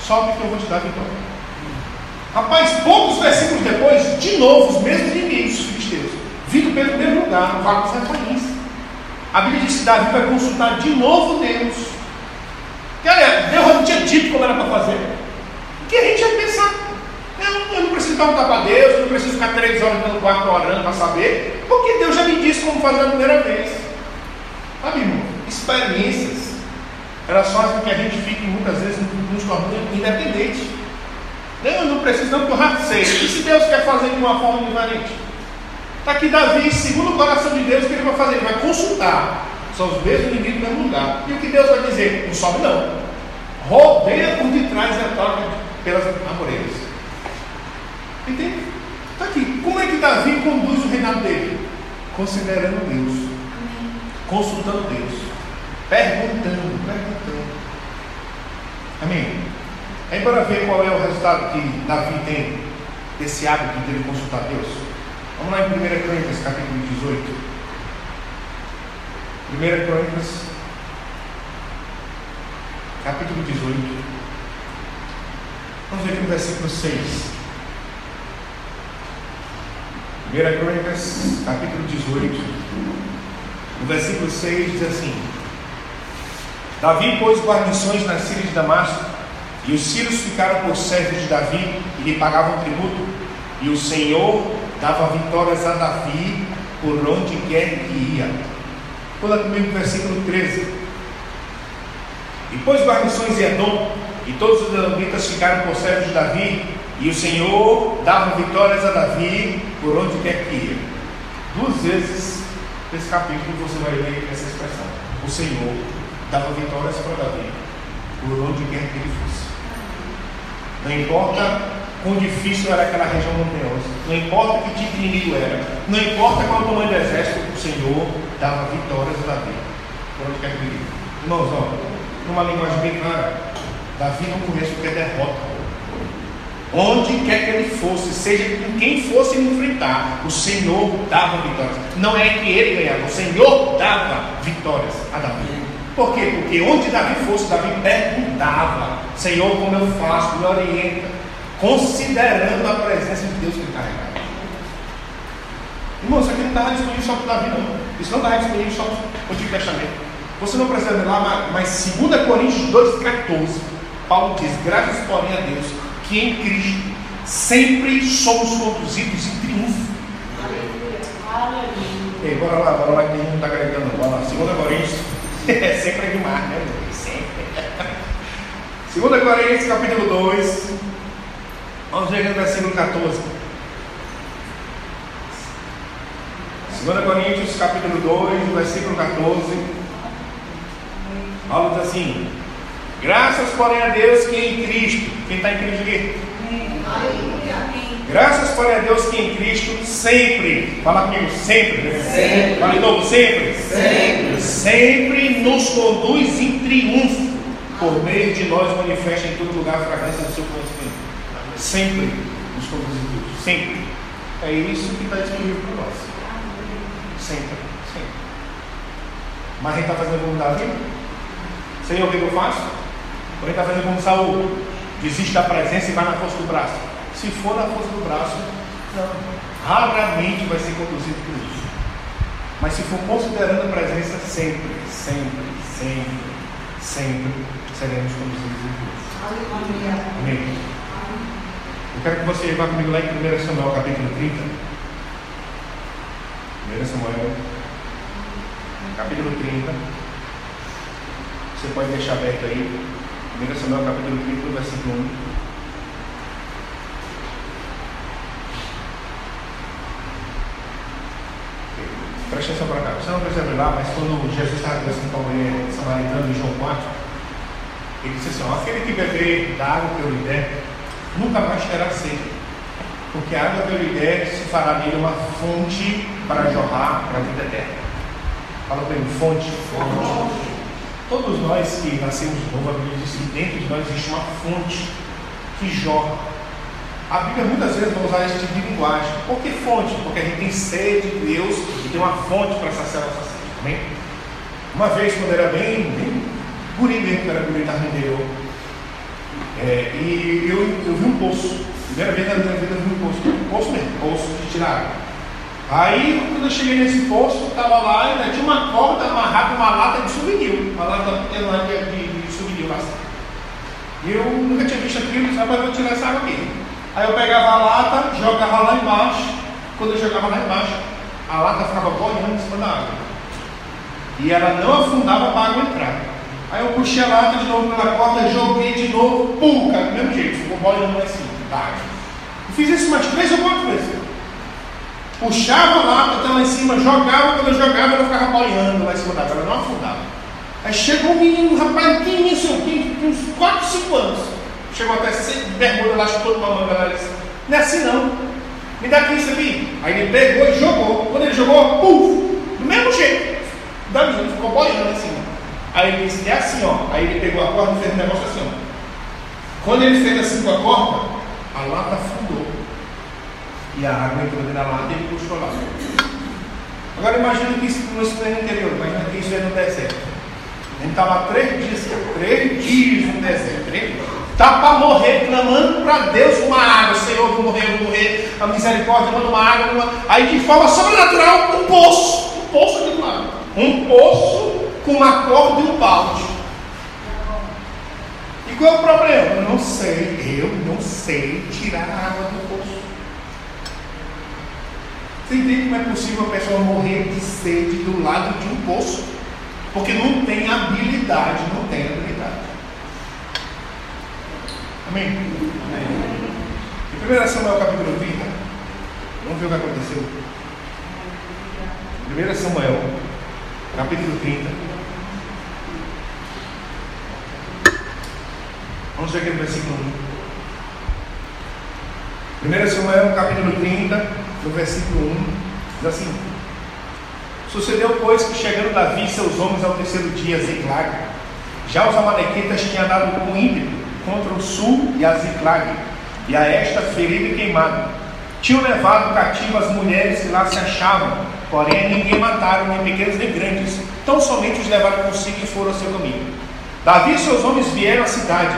Sobe que eu vou te dar vitória. Rapaz, poucos versículos depois, de novo, os mesmos inimigos filisteus, vindo pelo mesmo lugar, no Vale dos Refaíns. A Bíblia diz que Davi vai consultar de novo Deus. Cara, Deus não tinha dito como era para fazer. O que a gente ia pensar? Eu, eu não preciso perguntar para Deus, eu não preciso ficar três horas no quarto orando para saber, porque Deus já me disse como fazer a primeira vez. Sabe, irmão? Experiências, elas fazem com que a gente fique muitas vezes nos tornando independentes. Eu não preciso não, porque eu já sei. E se Deus quer fazer de uma forma diferente? Está aqui Davi, segundo o coração de Deus, o que ele vai fazer? Ele vai consultar. São os mesmos inimigos no mesmo lugar. E o que Deus vai dizer? Não sobe não. Rodeia por detrás e ataca pelas amoreiras. Entende? Está aqui. Como é que Davi conduz o reinado dele? Considerando Deus. Consultando Deus. Perguntando, perguntando. Amém? Aí para ver qual é o resultado que Davi tem desse hábito de ele consultar Deus. Vamos lá em 1 Crônicas, capítulo 18. 1 Crônicas, capítulo 18. Vamos ver aqui no versículo 6. 1 Crônicas, capítulo 18. No versículo 6 diz assim: Davi pôs guarnições nas sírias de Damasco, e os sírios ficaram por servos de Davi e lhe pagavam tributo, e o Senhor dava vitórias a Davi por onde quer que ia. Pula comigo no versículo 13. E pôs guarnições em Edom, e todos os edomitas ficaram por servos de Davi, e o Senhor dava vitórias a Davi por onde quer que ia. Duas vezes nesse capítulo você vai ler essa expressão. O Senhor dava vitórias para Davi por onde quer que ele fosse. Não importa quão difícil era aquela região montanhosa, não importa que tipo de inimigo era, não importa qual o tamanho do exército, o Senhor dava vitórias a Davi por onde quer que ele ia. Irmãos, ó, numa linguagem bem clara, Davi não conhece o que é derrota. Onde quer que ele fosse, seja com quem fosse enfrentar, o Senhor dava vitórias. Não é que ele ganhava, o Senhor dava vitórias a Davi. Por quê? Porque onde Davi fosse, Davi perguntava: Senhor, como eu faço? Me orienta, considerando a presença de Deus que carregava. Irmão, isso aqui não estava disponível só para Davi, não. Isso não estava disponível só para o Antigo Testamento. Você não precisa ver lá, mas 2 Coríntios 2,14, Paulo diz: Graças, porém, a Deus, que em Cristo sempre somos conduzidos em triunfo. Aleluia. Ei, bora lá, bora lá, que não está carregando. Bora lá, 2 Coríntios, é *laughs* sempre é demais, né? Sempre. *laughs* 2 Coríntios, capítulo 2, vamos ver no versículo 14. 2 Coríntios, capítulo 2, versículo 14. Paulo diz assim: Graças, porém, a Deus que em Cristo, quem está em Cristo aqui? Graças, porém, a Deus que em Cristo sempre, fala comigo, sempre, né? sempre. fala de novo, sempre. sempre, sempre nos conduz em triunfo, por meio de nós manifesta em todo lugar a fragrância do seu conhecimento. Sempre nos conduz em triunfo, sempre. É isso que está disponível para nós. Sempre, sempre. Mas a gente está fazendo como Davi? Senhor, o que eu faço? Ele está fazendo como Saul? Desiste da presença e vai na força do braço. Se for na força do braço, não. Raramente vai ser conduzido por isso. Mas se for considerando a presença, sempre, sempre, sempre, sempre seremos conduzidos por isso. Amém. Eu quero que você vá comigo lá em 1 Samuel capítulo 30. 1 Samuel capítulo 30. Você pode deixar aberto aí. 1 Samuel capítulo 30, versículo 1. Preste atenção para cá. Você não precisa abrir lá, mas quando Jesus estava conversando com a mulher samaritana em João 4, ele disse assim: aquele que beber da água que eu lhe der, nunca mais terá sede. Porque a água que eu lhe der se fará nele uma fonte para jorrar para a vida eterna. Fala bem, fonte. Fonte. Todos nós que nascemos de novo, a Bíblia diz que dentro de nós existe uma fonte que jorra. A Bíblia muitas vezes vai usar esse tipo de linguagem. Por que fonte? Porque a gente tem sede de Deus e tem uma fonte para saciar a nossa sede. Amém? Uma vez, quando era bem, bem guri mesmo, era guri da é, e eu, eu vi um poço. Primeira vez na minha vida eu vi um poço. Um poço mesmo, poço de tirar. Aí, quando eu cheguei nesse posto, estava lá, ainda tinha uma corda amarrada uma lata de souvenir, uma lata pequena de, de, souvenir. E eu nunca tinha visto aquilo, disse, rapaz, vou tirar essa água aqui. Aí eu pegava a lata, jogava lá embaixo. Quando eu jogava lá embaixo, a lata ficava boiando em cima da água. E ela não afundava para a água entrar. Aí eu puxei a lata de novo pela corda, joguei de novo, pum, cara, do mesmo jeito, ficou boiando lá em cima da água. Eu fiz isso umas três ou quatro vezes puxava lá, botava lá em cima, jogava, quando eu jogava, ela ficava boiando lá em cima da água, ela não afundava. Aí chegou um menino, um rapaz pequenininho, assim, uns 4, 5 anos. Chegou até sem bermuda lá, chutou uma manga lá, disse, não é assim não. Me dá aqui isso aqui. Aí ele pegou e jogou. Quando ele jogou, puf, do mesmo jeito. Da menina, ficou boiando cima. Aí ele disse, é assim, ó. Aí ele pegou a corda e fez um negócio assim, ó. Quando ele fez assim com a corda, a lata afundou e a água entrou dentro da lata e ele puxou lá. Agora imagina que isso não no interior, imagina que isso é no deserto. Estava três dias, três dias no deserto, Está para morrer, clamando para Deus uma água. Senhor, vou morrer, vou morrer. A misericórdia manda uma água. Uma... Aí de forma sobrenatural, um poço. Um poço aqui do lado. Um poço com uma corda e um balde. E qual é o problema? Eu não sei, eu não sei tirar a água do poço. Você entende como é possível a pessoa morrer de sede do lado de um poço? Porque não tem habilidade, não tem habilidade. Amém? Amém. Em 1 Samuel capítulo 30, vamos ver o que aconteceu. 1 Samuel capítulo 30. Vamos ver aqui no versículo 1. 1 Samuel capítulo 30 no versículo 1, diz assim: Sucedeu, pois, que chegando Davi e seus homens ao terceiro dia Ziclag, já os amalequitas tinham dado com ímpeto contra o sul e a Ziclag, e a esta ferida e queimado. Tinham levado cativo as mulheres que lá se achavam, porém ninguém mataram, nem pequenos nem grandes, tão somente os levaram consigo e foram ao seu caminho. Davi e seus homens vieram à cidade,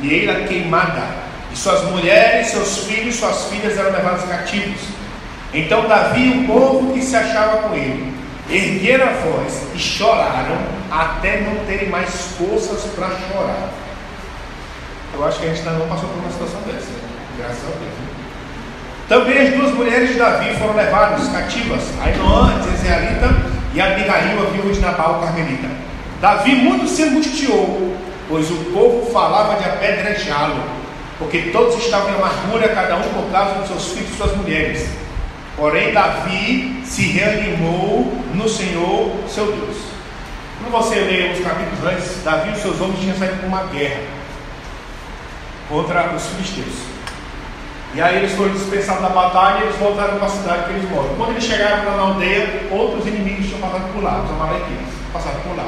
e ela queimada, e suas mulheres, seus filhos, suas filhas eram levados cativos. Então Davi e o povo que se achava com ele ergueram a voz e choraram até não terem mais forças para chorar. Eu acho que a gente ainda não passou por uma situação dessa, graças a Deus. Também as duas mulheres de Davi foram levadas cativas, Ainoã, Zezealita e Abigail, a viúva de Nabal, Carmelita. Davi muito se angustiou, pois o povo falava de apedrejá-lo, porque todos estavam em amargura, cada um por causa dos seus filhos e suas mulheres. Porém, Davi se reanimou no Senhor, seu Deus. Quando você lê os capítulos antes, Davi e os seus homens tinham saído para uma guerra contra os filisteus. E aí eles foram dispensados da batalha e eles voltaram para a cidade que eles moram. Quando eles chegaram na aldeia, outros inimigos tinham passado por lá, os amalequitas, passaram por lá.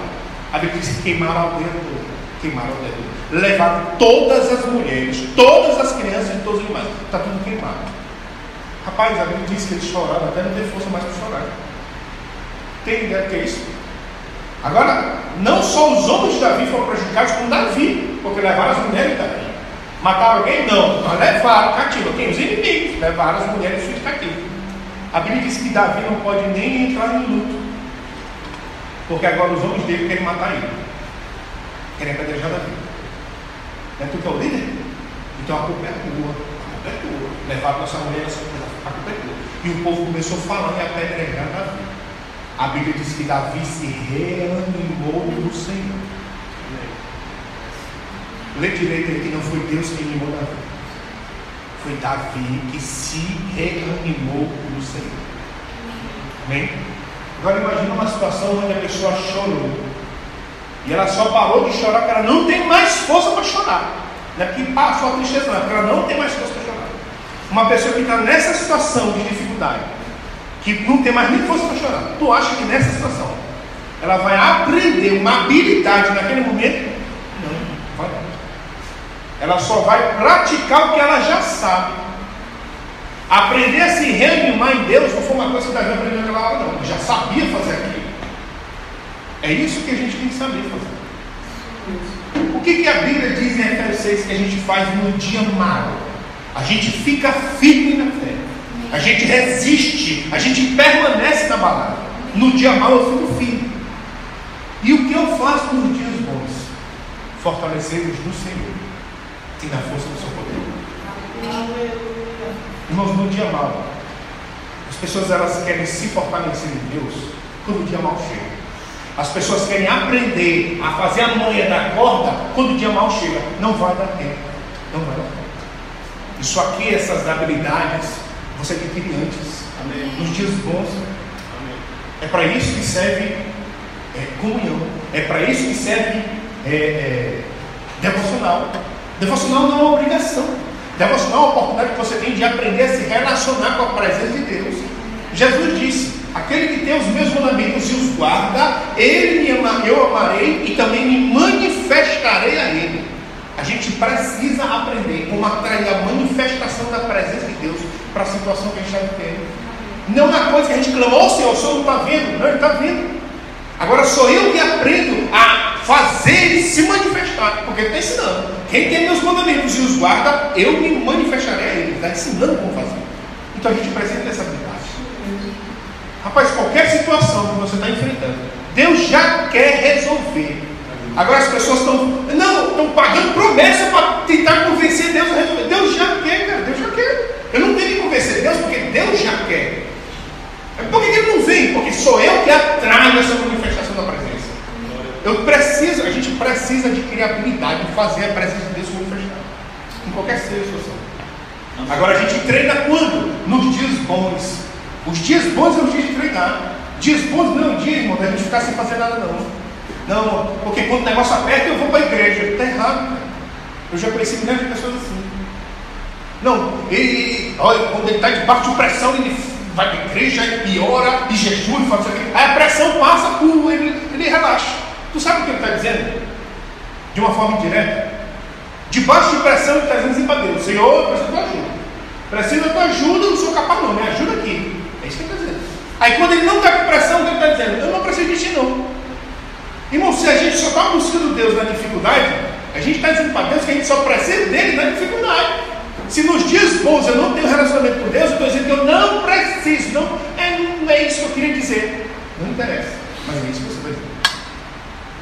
A Bíblia diz que queimaram a aldeia toda. Queimaram a aldeia toda. Levaram todas as mulheres, todas as crianças e todos os animais. Está tudo queimado. Rapaz, a Bíblia diz que eles choraram até não ter força mais para chorar. Tem ideia do que é isso? Agora, não só os homens de Davi foram prejudicados, como Davi, porque levaram as mulheres de Davi. Mataram alguém? Não. Mas levaram cativo. Quem? Os inimigos. Levaram as mulheres e os cativos. A Bíblia diz que Davi não pode nem entrar em luto. Porque agora os homens dele querem matar ele. Querem apedrejar Davi. É tu que é o líder? Então a culpa é tua. A culpa é tua. Levaram nossa mulher, a culpa tua. E o povo começou falando e apedrejar Davi. A Bíblia diz que Davi se reanimou no Senhor. Lê direito aí que não foi Deus que animou Davi. Foi Davi que se reanimou no Senhor. Amém? Agora imagine uma situação onde a pessoa chorou. E ela só parou de chorar porque ela não tem mais força para chorar. Não é porque passou a tristeza, não, é porque ela não tem mais força para chorar. Uma pessoa que está nessa situação de dificuldade, que não tem mais nem força para chorar, tu acha que nessa situação ela vai aprender uma habilidade naquele momento? Não, vai não. Ela só vai praticar o que ela já sabe. Aprender a se reanimar em Deus não foi uma coisa que Davi aprendeu naquela hora, não. Já sabia fazer aquilo. É isso que a gente tem que saber fazer. O que, que a Bíblia diz em Efésios 6 que a gente faz no dia mau? A gente fica firme na fé. A gente resiste. A gente permanece na balada. No dia mau eu fico firme. E o que eu faço nos dias bons? Fortalecemos no Senhor e na força do seu poder. Irmãos, no dia mal, as pessoas elas querem se fortalecer em Deus quando o dia mal chega. As pessoas querem aprender a fazer a manha da corda quando o dia mal chega. Não vai dar tempo. Não vai dar tempo. Isso aqui, essas habilidades, você adquire antes. Amém. Nos dias bons. Amém. É para isso que serve é, comunhão. É para isso que serve é, é, devocional. Devocional não é uma obrigação. Devocional é uma oportunidade que você tem de aprender a se relacionar com a presença de Deus. Jesus disse: Aquele que tem os meus mandamentos e os guarda, ele me ama, eu amarei e também me manifestarei a ele. A gente precisa aprender como atrair a manifestação da presença de Deus para a situação que a gente está vivendo. Não é coisa que a gente clama, oh, Senhor, o Senhor não está vendo. Não, Ele está vendo. Agora sou eu que aprendo a fazer ele se manifestar, porque ele está ensinando. Quem tem meus mandamentos e os guarda, eu me manifestarei a ele. Ele está ensinando como fazer. Então a gente precisa ter essa habilidade. Rapaz, qualquer situação que você está enfrentando, Deus já quer resolver. Agora as pessoas estão, não, estão pagando promessa para tentar convencer Deus a resolver. Deus já quer, cara, Deus já quer. Eu não tenho que convencer Deus, porque Deus já quer. Por que ele não vem? Porque sou eu que atraio essa manifestação da presença. Eu preciso, a gente precisa adquirir a habilidade de fazer a presença de Deus se manifestar. Em qualquer situação. Agora a gente treina quando? Nos dias bons. Os dias bons são os dias de treinar. Dias bons não é o dia, irmão, da gente ficar sem fazer nada não. Não, porque quando o negócio aperta eu vou para a igreja. Está errado, cara. Eu já conheci milhares de pessoas assim. Não, ele, olha, quando ele está debaixo de pressão, ele vai para a igreja e ora e jejua e faz isso aqui. Aí a pressão passa por ele, ele relaxa. Tu sabe o que ele está dizendo? De uma forma indireta. Debaixo de pressão, ele está dizendo assim para Deus: Senhor, eu preciso da tua ajuda. Preciso da tua ajuda, não sou capaz, não. Me ajuda aqui. É isso que ele está dizendo. Aí, quando ele não está com pressão, o que ele está dizendo? Eu não preciso de ti, não. Irmão, se a gente só está buscando Deus na dificuldade, a gente está dizendo para Deus que a gente só precisa dele na dificuldade. Se nos dias bons eu não tenho relacionamento com Deus, eu estou dizendo que eu não preciso. Não é, não é isso que eu queria dizer. Não interessa. Mas é isso que você vai dizer.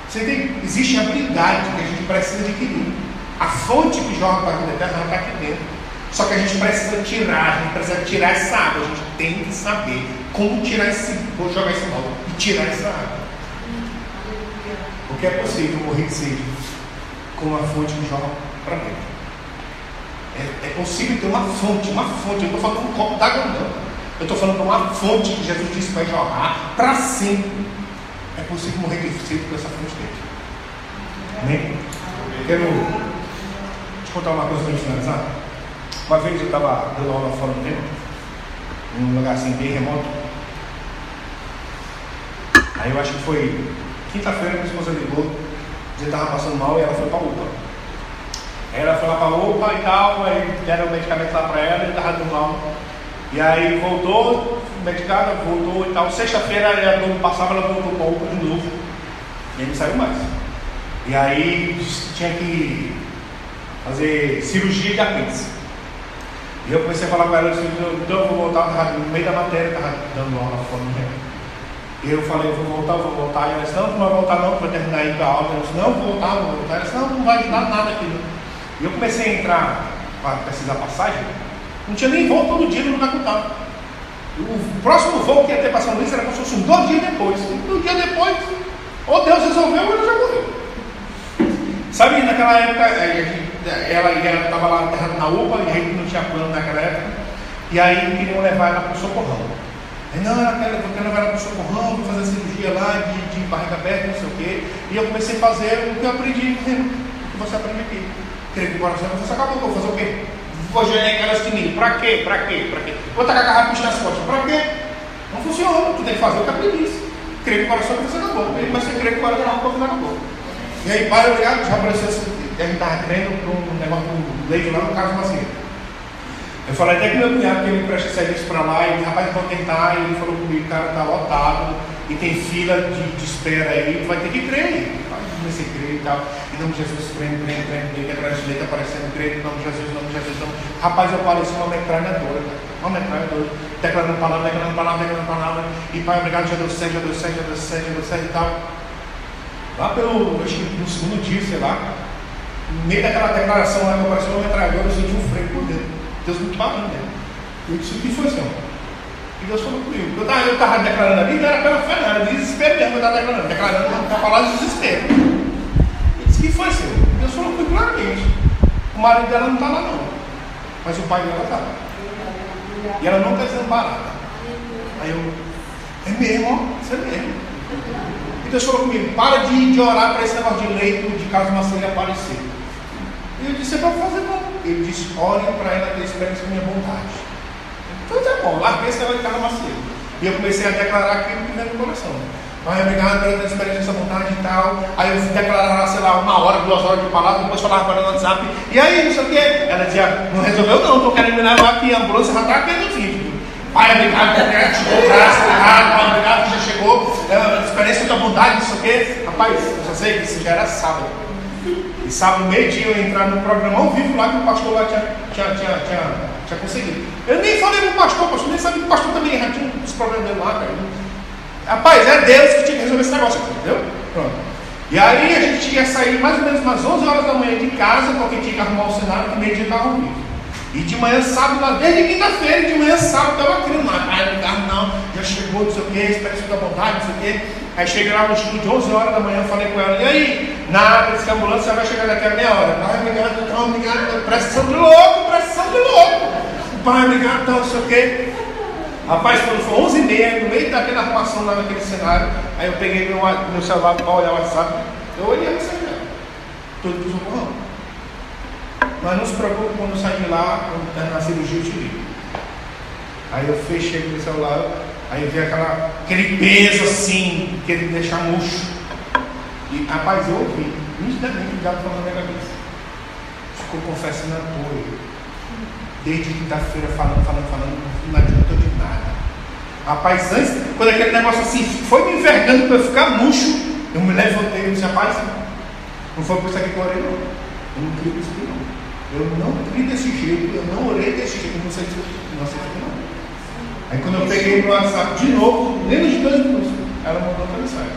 Você tem, existe habilidade que a gente precisa adquirir. A fonte que joga para a vida eterna está aqui dentro. Só que a gente precisa tirar, a gente precisa tirar essa água. A gente tem que saber como tirar esse, vou jogar esse mal e tirar essa água. É possível morrer de sede com uma fonte que joga para dentro. É, é, possível ter uma fonte, uma fonte. Eu estou falando um copo d'água, não. Eu estou falando uma fonte que Jesus disse vai jorrar para sempre. É possível morrer de sede com essa fonte dentro. Amém? Quero te contar uma coisa para finalizar. Uma vez eu estava dando aula fora do tempo, num lugar assim bem remoto. Aí eu acho que foi quinta-feira, minha esposa ligou, que estava passando mal e ela foi para a UPA. Ela foi lá para a UPA e tal, aí deram o medicamento lá para ela e estava dando mal. E aí voltou, medicada, voltou e tal. Sexta-feira a dor passava, ela voltou para a UPA de novo. E aí não saiu mais. E aí tinha que fazer cirurgia de apêndice. E eu comecei a falar com ela, disse, então eu vou voltar, no meio da matéria, estava dando aula fora no E eu falei, vou voltar, vou voltar. E ela disse, não, não vai voltar não, para terminar aí a aula. Eu disse, não, vou voltar, vou voltar. Ela disse, não, não vai ajudar nada aqui. E eu comecei a entrar para precisar passagem, não tinha nem voo todo dia no eu estava. O próximo voo que ia ter para São Luís era como se fosse um dois dias depois. E um dia depois, ou Deus resolveu ou ele já morreu. Sabe, naquela época, ela estava lá na UPA e a gente não tinha plano naquela época. E aí queriam levar ela para o socorrão. Aí, não, eu quero, eu quero levar ela para o socorrão, vou fazer cirurgia lá de, de barriga aberta, não sei o quê. E eu comecei a fazer o que eu aprendi, o que você aprende aqui. Creio que o coração você acabou, vou fazer o quê? Vou gerar aquelas que Para quê? Para quê? Para quê? Vou tacar a garrafa nas costas. Para quê? Não funciona. Tu tem que fazer o que aprendi. Creio que o coração você acabou. Mas você crê que o coração não acabou. E aí, pai, obrigado, já apareceu assim, a gente estava crendo para um negócio do leite lá no caso Macia. Eu falei até que meu cunhado que ele presta serviço para lá, e rapaz, vou tentar, e ele falou comigo, cara, está lotado, e tem fila de, de espera aí, vai ter que crer aí. Comecei a crer e tal. Em nome de Jesus, crendo, crendo, crendo, crendo, aquela leite aparecendo, crendo, em nome de Jesus, em nome de Jesus. Nome... Rapaz, eu pareci uma metralhadora. Uma metralhadora. Declarando palavra, declarando palavra, declarando palavra. E pai, obrigado, já deu certo, já deu certo, já deu certo, já deu certo e tal. Lá pelo, acho que no segundo dia, sei lá, no meio daquela declaração lá que apareceu uma metralhadora, eu senti um freio por dentro. Deus me parou dentro. Eu disse, o que foi, Senhor? E Deus falou comigo. Eu estava eu tava declarando ali, não era pela fé, não, era desespero mesmo, eu estava declarando. Declarando para falar de desespero. Ele disse, o que foi, Senhor? Deus falou comigo claramente. O marido dela não está lá, não. Mas o pai dela estava. E ela não está desamparada. Aí eu, é mesmo, ó, isso é mesmo. E Deus falou comigo, para de, de orar para esse negócio de leito de caso Marcelo aparecer. E eu disse, é para fazer não. Ele disse, ore para ela ter experiência com minha vontade. Então tá bom, larguei esse negócio de casa Marcelo. E eu comecei a declarar aquilo que veio no coração. Pai, obrigado pela tua experiência, essa vontade e tal. Aí eu declarava, sei lá, uma hora, duas horas de palavra, depois falava para ela no WhatsApp. E aí, não sei o quê. Ela dizia, não resolveu não, estou querendo me levar aqui, a ambulância já está aqui no vídeo. Pai, obrigado, obrigado, chegou o braço, obrigado, pai, obrigado, já chegou, é, experiência da vontade, não sei o quê. Rapaz, eu já sei que isso já era sábado. E sábado, meio-dia, eu entrar no programa ao vivo lá que o pastor lá tinha, tinha, tinha, tinha, tinha conseguido. Eu nem falei com o pastor, pastor nem sabia que o pastor também já tinha uns problemas dele lá, cara. Rapaz, é Deus que tinha que resolver esse negócio aqui, entendeu? Pronto. E aí a gente ia sair mais ou menos umas 11 horas da manhã de casa, porque tinha que arrumar o cenário que meio-dia estava ao vivo. E de manhã sábado, desde quinta-feira, de manhã sábado, estava crendo lá, pai, o carro não, já chegou, não sei o que, espécie da vontade, não sei o que. Aí cheguei lá no estúdio de 11 horas da manhã, falei com ela, e aí? Nada, disse que a ambulância vai chegar daqui a meia hora. Pai, obrigado, então, obrigado, pressão de louco, pressão de louco. Pai, obrigado, então, não sei o que. Rapaz, quando foi 11 h 30 no meio daquela arrumação lá naquele cenário, aí eu peguei meu, meu celular para olhar o WhatsApp, eu olhei dela. Tudo pro socorrão. Mas não se preocupe quando sair de lá, quando terminar a cirurgia, eu te ligo. Aí eu fechei o celular, aí vi aquela, aquele peso assim, que ele deixar murcho. E rapaz, eu ouvi, nitidamente o diabo falando na minha cabeça. ficou confessando apoio. Desde quinta-feira falando, falando, falando, não adiantou de nada. Rapaz, antes, quando aquele negócio assim foi me envergando para eu ficar murcho, eu me levantei e disse, rapaz, não foi por isso aqui que eu orei, não. Eu não creio nisso aqui, não. Eu não criei desse jeito, eu não orei desse jeito, eu não sei se não se não. Aí quando eu peguei no WhatsApp de novo, menos de dois minutos, ela mandou outra mensagem.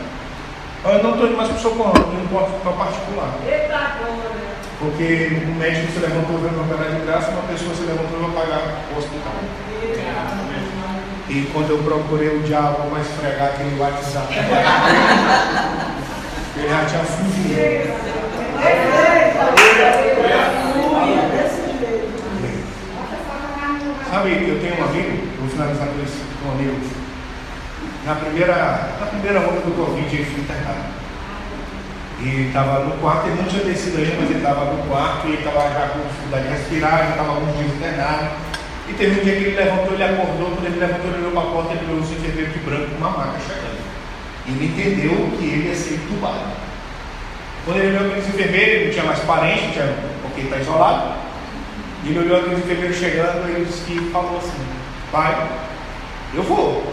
Eu não estou indo mais para o socorro, eu não posso para particular. Porque o médico se levantou para operar de graça, uma pessoa se levantou para pagar o hospital. E quando eu procurei o diabo para esfregar aquele WhatsApp, *laughs* ele já tinha fugido. Sabe, eu tenho um amigo, vou finalizar com isso, um amigo. Na primeira, na primeira onda do Covid, ele foi internado. E estava no quarto, ele não tinha descido ainda, mas ele estava no quarto e ele estava já com dificuldade de respirar, já estava alguns dias internado. E teve um dia que ele levantou, ele acordou, quando ele levantou, ele olhou para a porta, ele viu os enfermeiros de branco com uma maca chegando. Ele entendeu que ele ia ser entubado. Quando ele olhou aqueles enfermeiros, ele não tinha mais parente, tinha, porque está isolado. E ele olhou aqueles enfermeiros chegando ele disse que falou assim, pai, eu vou.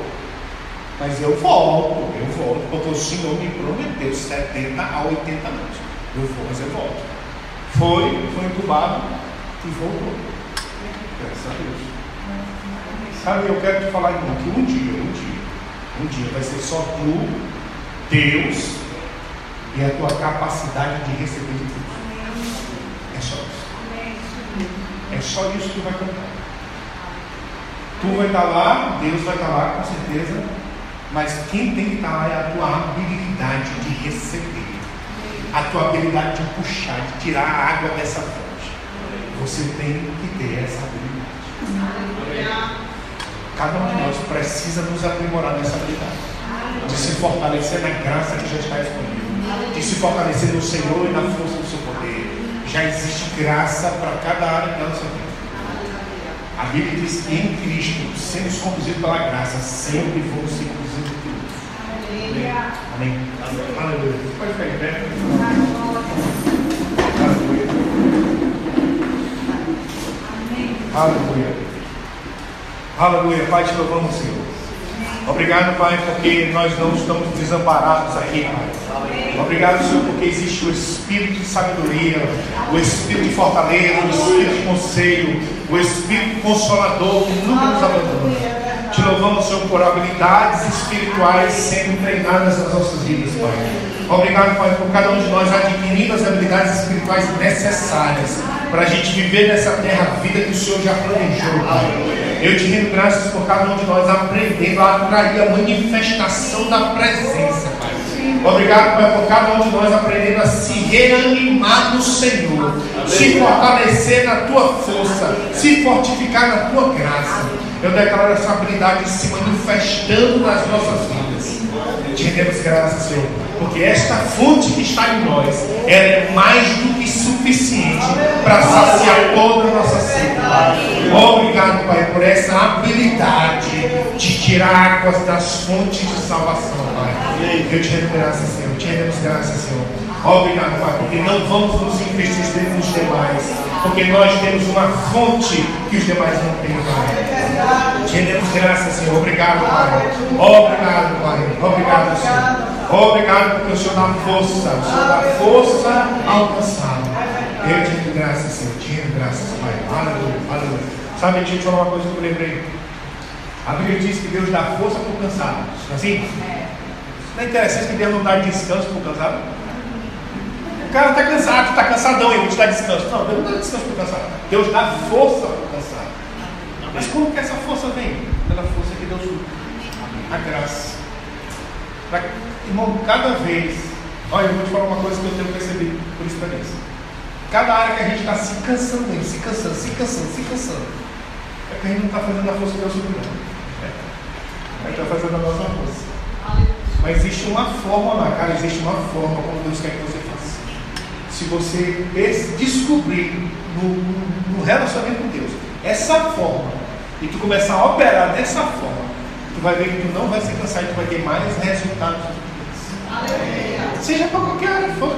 Mas eu volto, eu volto, porque o Senhor me prometeu 70 a 80 anos. Eu vou, mas eu volto. Foi, foi entubado e voltou. Graças a Deus. Sabe, eu quero te falar irmão, que um dia, um dia, um dia vai ser só tu, Deus e a tua capacidade de receber de Deus. É só isso. É só isso que vai contar. Tu vai estar lá, Deus vai estar lá, com certeza, mas quem tem que estar lá é a tua habilidade de receber, a tua habilidade de puxar, de tirar a água dessa fonte. Você tem que ter essa habilidade. Cada um de nós precisa nos aprimorar nessa habilidade. De se fortalecer na graça que já está disponível. De se fortalecer no Senhor e na força do seu poder. Já existe graça para cada área da nossa vida. A Bíblia diz que em Cristo, sendo conduzidos pela graça, sempre vamos ser conduzidos por Deus. Amém. Amém. Aleluia. Pode ficar em pé. Aleluia. Aleluia. Aleluia, Pai, te louvamos, Senhor. Obrigado, Pai, porque nós não estamos desamparados aqui. Obrigado, Senhor, porque existe o espírito de sabedoria, o espírito de fortaleza, o espírito de conselho, o espírito consolador que nunca nos abandona. Louvamos, Senhor, por habilidades espirituais sendo treinadas nas nossas vidas, Pai. Obrigado, Pai, por cada um de nós adquirindo as habilidades espirituais necessárias para a gente viver nessa terra a vida que o Senhor já planejou, Pai. Eu te rendo graças por cada um de nós aprendendo a atrair a manifestação da presença. Obrigado, por cada um de nós aprendendo a se reanimar no Senhor, se fortalecer na tua força, se fortificar na tua graça. Eu declaro essa habilidade se manifestando nas nossas vidas. Te rendemos graças, Senhor, porque esta fonte que está em nós, é mais do que suficiente para saciar toda a nossa sede. Obrigado, Pai, por essa habilidade de tirar águas das fontes de salvação, Pai. Eu te rendo Senhor. Te rendemos graças, Senhor. Obrigado, Pai, porque não vamos nos entristecer nos demais, porque nós temos uma fonte que os demais não têm, Pai. Te graças, Senhor. Obrigado, Pai. Obrigado, Pai. Obrigado, Senhor. Obrigado porque o Senhor dá força, o Senhor dá força ao cansado. Eu te rendo graças, Senhor. Te rendo graças, Pai. Aleluia, aleluia. Sabe, deixa eu te falar uma coisa que eu lembrei. A Bíblia diz que Deus dá força para o cansado. Assim? Não é interessante que Deus não dá descanso para o cansado? O cara está cansado, está cansadão, ele te dá descanso. Não, Deus não dá descanso para o cansado. Deus dá força para o cansado. Mas como que essa força vem? Pela força que Deus usa. A graça. Pra, irmão, cada vez. Olha, eu vou te falar uma coisa que eu tenho percebido por experiência. Cada área que a gente está se cansando, se cansando, se cansando, se cansando. É que a gente não está fazendo a força que Deus usa. A gente está fazendo a nossa força. Mas existe uma forma lá, cara, existe uma forma como Deus quer que você faça. Se você descobrir no, no relacionamento com Deus essa forma, e tu começar a operar dessa forma, tu vai ver que tu não vai se cansar e tu vai ter mais resultados. Seja para qualquer área for.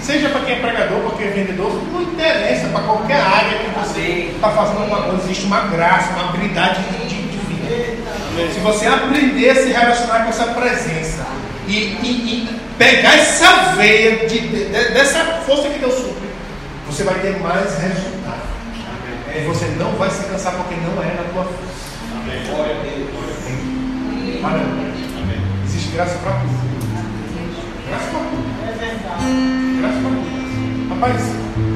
seja para quem é pregador, para quem é vendedor, não interessa, para qualquer área que você está fazendo alguma coisa, existe uma graça, uma habilidade de, de, de vida. Se você aprender a se relacionar com essa presença e, e, e pegar essa veia de, de, dessa força que Deus supre, você vai ter mais resultado. E você não vai se cansar porque não é na tua força. Amém. Amém. Existe graça para tudo. Graça para tudo. É Graça para tudo. Rapaz,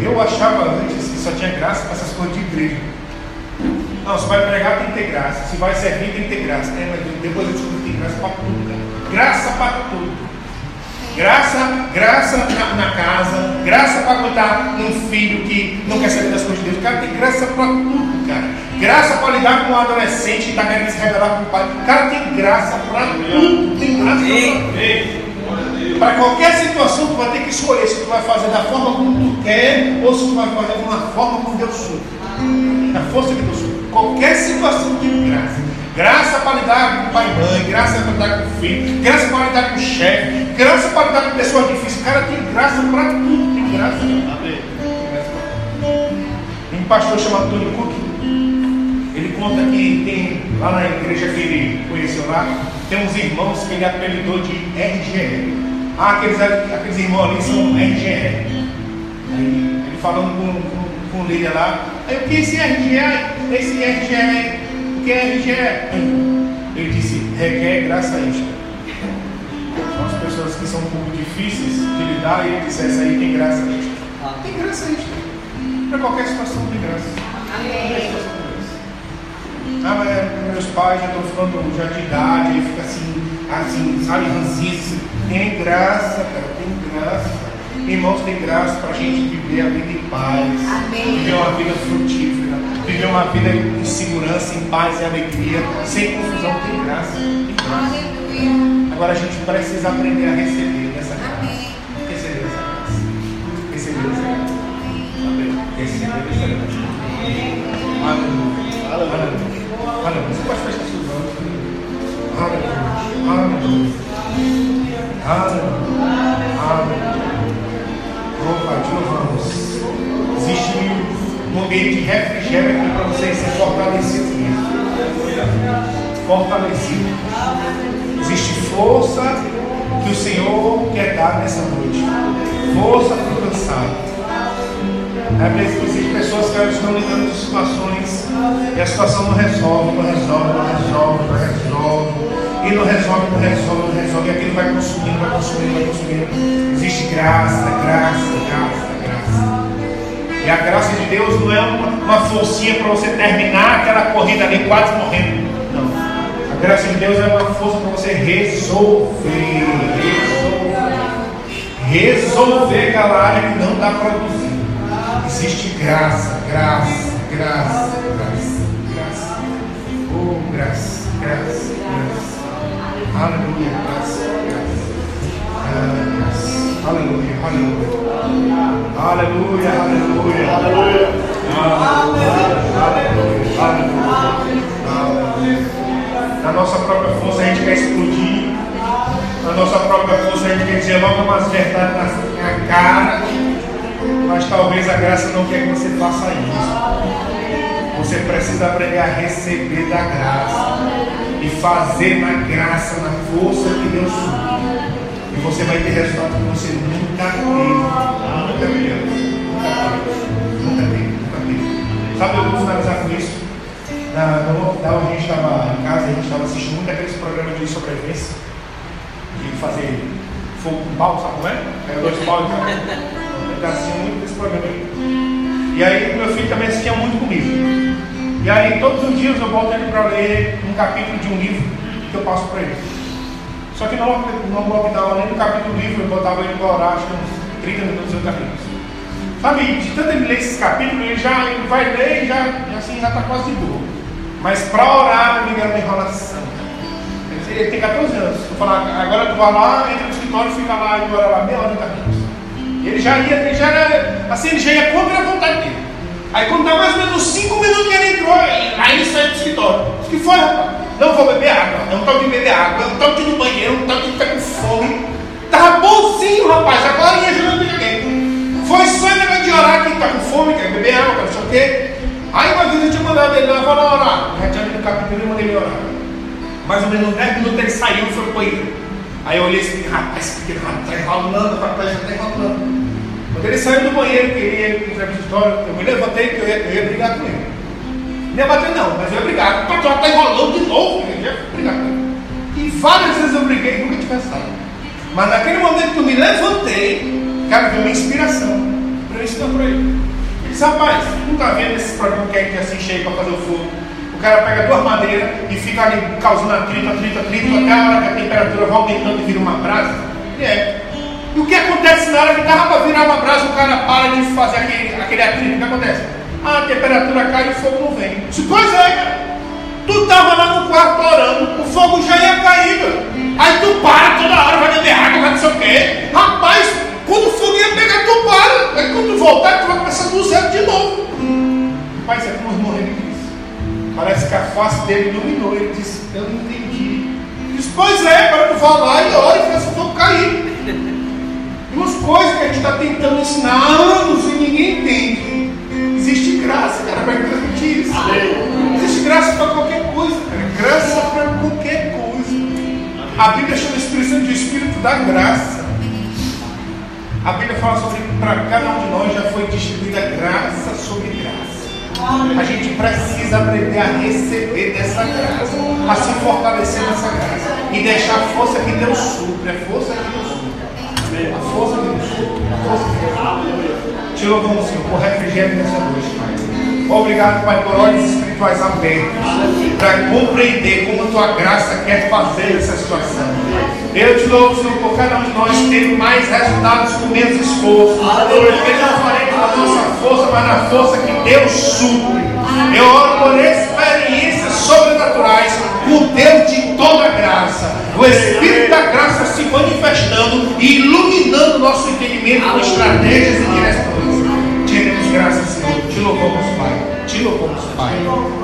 eu achava antes que só tinha graça para essas coisas de igreja. Não, se vai pregar tem que ter graça. Se vai servir tem que ter graça. É, mas depois eu descobri que tem graça para tudo, cara. Graça para tudo. Graça, graça na, na casa, graça para cuidar um filho que não quer saber das coisas de Deus. O cara tem graça para tudo, cara. Graça para lidar com um adolescente que está querendo se revelar com o pai. O cara tem graça para tudo. Tem graça para Para qualquer situação, tu vai ter que escolher se tu vai fazer da forma como tu quer ou se tu vai fazer de uma forma como Deus supre. Da força que Deus supre. Qualquer situação tem graça. Graça para lidar com o pai e mãe, graça para lidar com o filho, graça para lidar com o chefe, graça para lidar com pessoas difíceis. O cara tem graça para tudo, tem graça. Amém. Um pastor chamado Antônio Cook, ele conta que tem lá na igreja que ele conheceu lá, tem uns irmãos que ele apelidou de RGE. Ah, aqueles, aqueles irmãos ali são RGE. Aí ele falando com, com, com o líder lá, aí o que é esse RGE? Esse RGE que é RGE? Ele disse, requer graça extra. São as pessoas que são um pouco difíceis de lidar e ele disse, essa aí tem graça extra. Tem graça extra. Para qualquer situação tem graça. Amém. Ah, mas é, meus pais já estão ficando já de idade, ele fica assim, assim, sabe, ranzice. Tem graça, cara, tem graça. Irmãos, tem graça para a gente viver a vida em paz. Amém. Viver uma vida frutífera. Viver uma vida em segurança, em paz e alegria. Sem confusão. Tem graça. Tem graça. Aleluia. Agora a gente precisa aprender a receber essa graça. Receber essa graça. Receber essa graça. Receber essa graça. Aleluia. Aleluia. Aleluia. Você pode fechar seus olhos. Aleluia. Aleluia. Aleluia. Aleluia. Pai, te louvamos. Existe um ambiente de aqui para vocês ser fortalecidos mesmo. Fortalecido. Existe força que o Senhor quer dar nessa noite. Força para o cansado. É preciso existem pessoas que estão lidando com situações e a situação não resolve, não resolve, não resolve, não resolve. E não resolve, não resolve, não resolve. E aquilo vai consumindo, vai consumindo, vai consumindo. Existe graça, graça, graça. E a graça de Deus não é uma, uma forcinha para você terminar aquela corrida ali quase morrendo. Não. A graça de Deus é uma força para você resolver. Resolver. Resolver aquela área que não está produzindo. Existe graça, graça, graça, graça, graça. Oh, graça, graça, graça. Aleluia, graça, graça. Aleluia, aleluia. Aleluia, aleluia, aleluia. Aleluia, aleluia. Na nossa própria força a gente quer explodir. Na nossa própria força a gente quer dizer logo umas verdades na cara. Mas talvez a graça não quer que você faça isso. Você precisa aprender a receber da graça e fazer na graça, na força que Deus supre. E você vai ter resultado que você nunca teve. Nunca teve. Nunca teve. Nunca teve. Sabe, eu vou finalizar com isso. Na, no lockdown a gente estava em casa, a gente estava assistindo muito aqueles programas de sobrevivência. De fazer fogo com pau, sabe como é? Pega dois pau e cara. Eu muito desse programa aí. E aí meu filho também assistia muito comigo. E aí todos os dias eu volto ele para ler um capítulo de um livro que eu passo para ele. Só que no, no lockdown, além do capítulo livro, eu botava ele para orar, acho uns 30 minutos eu capítulos. Sabe, de tanto ele ler esses capítulos, ele já ele vai ler e já, assim, já está quase de boa. Mas para orar, eu me uma enrolação. Ele tem 14 anos. Eu falar, agora tu vai lá, entra no escritório, fica lá e ora lá meia hora capítulos. Ele já ia, ele já era, assim, ele já ia contra a vontade dele. Aí quando dá mais ou menos 5 minutos que ele entrou, aí ele sai do escritório. O que foi, rapaz? Não vou beber água. Um tal de beber água, um tal de no banheiro, um tal de ficar com fome. Tava bonzinho, rapaz. Agora ia jogando videogame. orar que está com fome, quer beber água, não sei o quê. Aí uma vez eu tinha mandado ele lá, vou lá orar. Já tinha lido o capítulo e mandei ele orar. Mais ou menos 10 minutos ele saiu e foi pro banheiro. Aí eu olhei assim, rapaz, esse pequeno rapaz está enrolando, rapaz já está enrolando. Quando ele saiu do banheiro, que ele ia na história, eu me levantei que eu ia, eu ia brigar com ele. Não ia bater não, mas eu ia brigar. O patrão está enrolando de novo, eu ia brigar com ele. E várias vezes eu briguei e nunca tive resultado. Mas naquele momento que eu me levantei, cara, veio uma inspiração para eu ensinar para ele. Ele disse, rapaz, não está vendo esse programa que a gente assiste aí para fazer o fogo? O cara pega duas madeiras e fica ali causando atrito, atrito, atrito, até a hora que a temperatura vai aumentando e vira uma brasa. E é. E o que acontece na hora que estava para virar uma brasa, o cara para de fazer aquele, aquele atrito? O que acontece? A temperatura cai e o fogo não vem. Disse, pois é, cara. Tu estava lá no quarto orando, o fogo já ia cair, Aí tu para toda hora, vai beber água, vai não sei o quê. Rapaz, quando o fogo ia pegar, tu para. Aí quando tu voltar, tu vai começar do zero de novo. Rapaz, é como irmão ele disse. Parece que a face dele iluminou. Ele disse, eu não entendi. Disse, pois é, agora tu lá e ora e faz o fogo cair. *laughs* Duas coisas que a gente está tentando ensinar há anos e ninguém entende. Existe graça, cara, para transmitir isso. Existe graça para qualquer coisa, cara. Graça para qualquer coisa. A Bíblia chama o Espírito Santo de Espírito da graça. A Bíblia fala sobre para cada um de nós já foi distribuída graça sobre graça. A gente precisa aprender a receber dessa graça, a se fortalecer nessa graça e deixar a força que Deus supre, a força que Deus supre. A força que Deus a força que Deus supre. Te louvamos, Senhor, por refrigério nessa noite, Pai. Obrigado, Pai, por olhos espirituais abertos para compreender como a tua graça quer fazer essa situação. Eu te louvo, Senhor, por cada um de nós ter mais resultados com menos esforço. Porque não faremos na nossa força, mas na força que Deus supre. Eu oro por experiências sobrenaturais o Deus de toda graça. O Espírito da graça se manifestando e iluminando o nosso entendimento com estratégias e direções. Teremos graça, Senhor. Te louvamos, Pai. Te louvamos, Pai.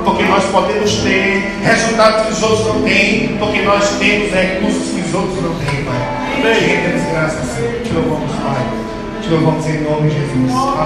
Porque nós podemos ter resultados que os outros não têm. Porque nós temos recursos que os outros não têm, Pai. Teremos graça, Senhor. Te louvamos, Pai. Te louvamos em nome de Jesus. Aleluia.